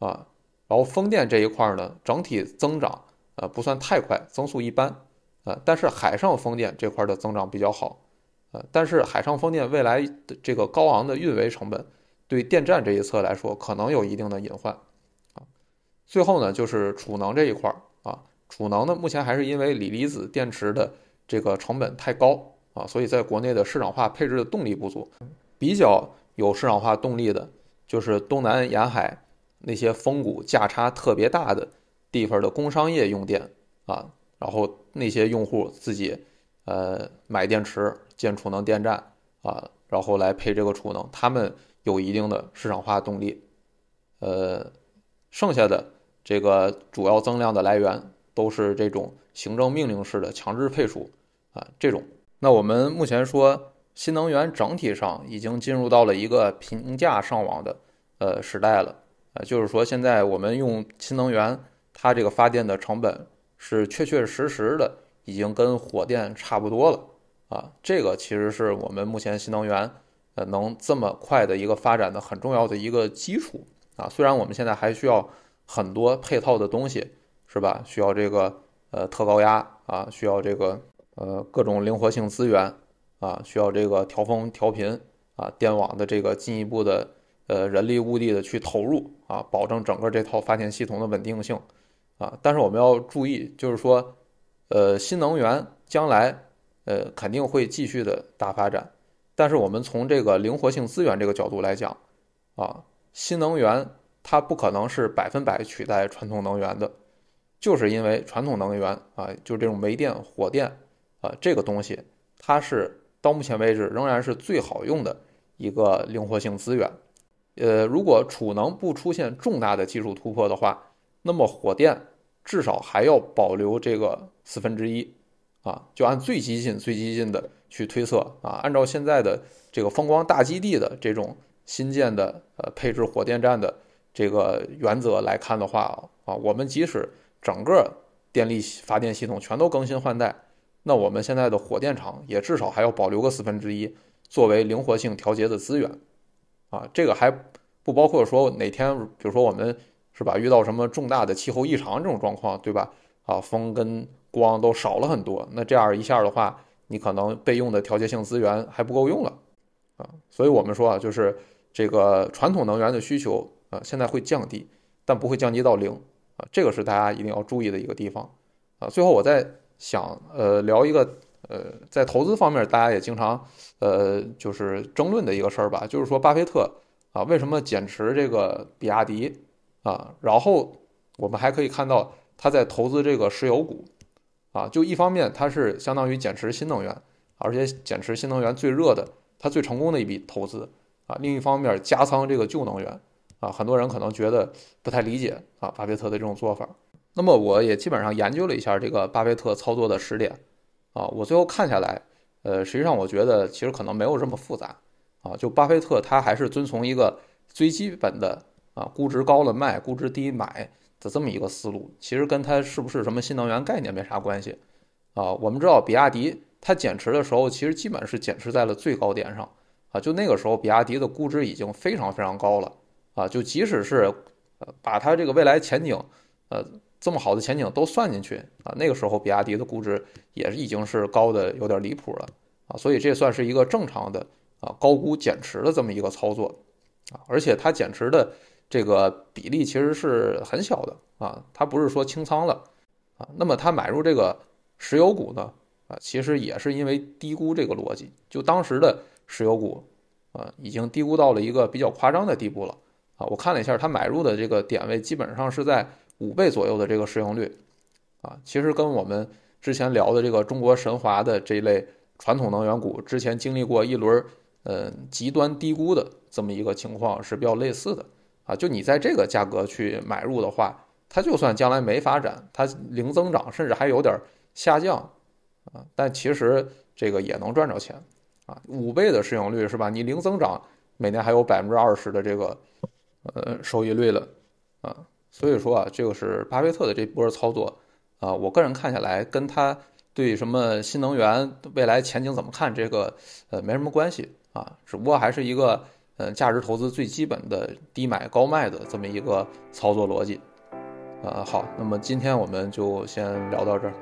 Speaker 1: 啊，然后风电这一块呢，整体增长呃不算太快，增速一般。呃，但是海上风电这块的增长比较好，呃，但是海上风电未来的这个高昂的运维成本，对电站这一侧来说可能有一定的隐患，啊，最后呢就是储能这一块啊，储能呢目前还是因为锂离子电池的这个成本太高啊，所以在国内的市场化配置的动力不足，比较有市场化动力的就是东南沿海那些风谷价差特别大的地方的工商业用电啊。然后那些用户自己，呃，买电池建储能电站啊，然后来配这个储能，他们有一定的市场化动力。呃，剩下的这个主要增量的来源都是这种行政命令式的强制配储啊，这种。那我们目前说新能源整体上已经进入到了一个平价上网的呃时代了，呃，就是说现在我们用新能源，它这个发电的成本。是确确实实的，已经跟火电差不多了啊！这个其实是我们目前新能源呃能这么快的一个发展的很重要的一个基础啊。虽然我们现在还需要很多配套的东西，是吧？需要这个呃特高压啊，需要这个呃各种灵活性资源啊，需要这个调峰调频啊，电网的这个进一步的呃人力物力的去投入啊，保证整个这套发电系统的稳定性。啊，但是我们要注意，就是说，呃，新能源将来，呃，肯定会继续的大发展。但是我们从这个灵活性资源这个角度来讲，啊，新能源它不可能是百分百取代传统能源的，就是因为传统能源啊，就这种煤电、火电啊，这个东西它是到目前为止仍然是最好用的一个灵活性资源。呃，如果储能不出现重大的技术突破的话，那么火电至少还要保留这个四分之一，啊，就按最激进、最激进的去推测啊，按照现在的这个风光大基地的这种新建的呃配置火电站的这个原则来看的话啊，我们即使整个电力发电系统全都更新换代，那我们现在的火电厂也至少还要保留个四分之一作为灵活性调节的资源，啊，这个还不包括说哪天比如说我们。是吧？遇到什么重大的气候异常这种状况，对吧？啊，风跟光都少了很多，那这样一下的话，你可能备用的调节性资源还不够用了，啊，所以我们说啊，就是这个传统能源的需求啊，现在会降低，但不会降低到零，啊，这个是大家一定要注意的一个地方啊。最后我再想呃聊一个呃在投资方面大家也经常呃就是争论的一个事儿吧，就是说巴菲特啊为什么减持这个比亚迪啊？然后我们还可以看到他在投资这个石油股啊，就一方面他是相当于减持新能源，而且减持新能源最热的他最成功的一笔投资啊，另一方面加仓这个旧能源。啊，很多人可能觉得不太理解啊，巴菲特的这种做法。那么我也基本上研究了一下这个巴菲特操作的时点，啊，我最后看下来，呃，实际上我觉得其实可能没有这么复杂，啊，就巴菲特他还是遵从一个最基本的啊，估值高了卖，估值低买的这么一个思路，其实跟他是不是什么新能源概念没啥关系，啊，我们知道比亚迪它减持的时候，其实基本是减持在了最高点上，啊，就那个时候比亚迪的估值已经非常非常高了。啊，就即使是，呃，把它这个未来前景，呃，这么好的前景都算进去啊，那个时候比亚迪的估值也已经是高的有点离谱了啊，所以这算是一个正常的啊高估减持的这么一个操作啊，而且它减持的这个比例其实是很小的啊，它不是说清仓了啊，那么它买入这个石油股呢啊，其实也是因为低估这个逻辑，就当时的石油股啊，已经低估到了一个比较夸张的地步了。啊，我看了一下，它买入的这个点位基本上是在五倍左右的这个市盈率，啊，其实跟我们之前聊的这个中国神华的这一类传统能源股之前经历过一轮嗯极端低估的这么一个情况是比较类似的，啊，就你在这个价格去买入的话，它就算将来没发展，它零增长，甚至还有点下降，啊，但其实这个也能赚着钱，啊，五倍的市盈率是吧？你零增长，每年还有百分之二十的这个。呃，收益率了，啊，所以说啊，这个是巴菲特的这波操作，啊，我个人看下来，跟他对什么新能源未来前景怎么看，这个呃没什么关系啊，只不过还是一个嗯价值投资最基本的低买高卖的这么一个操作逻辑，啊，好，那么今天我们就先聊到这儿。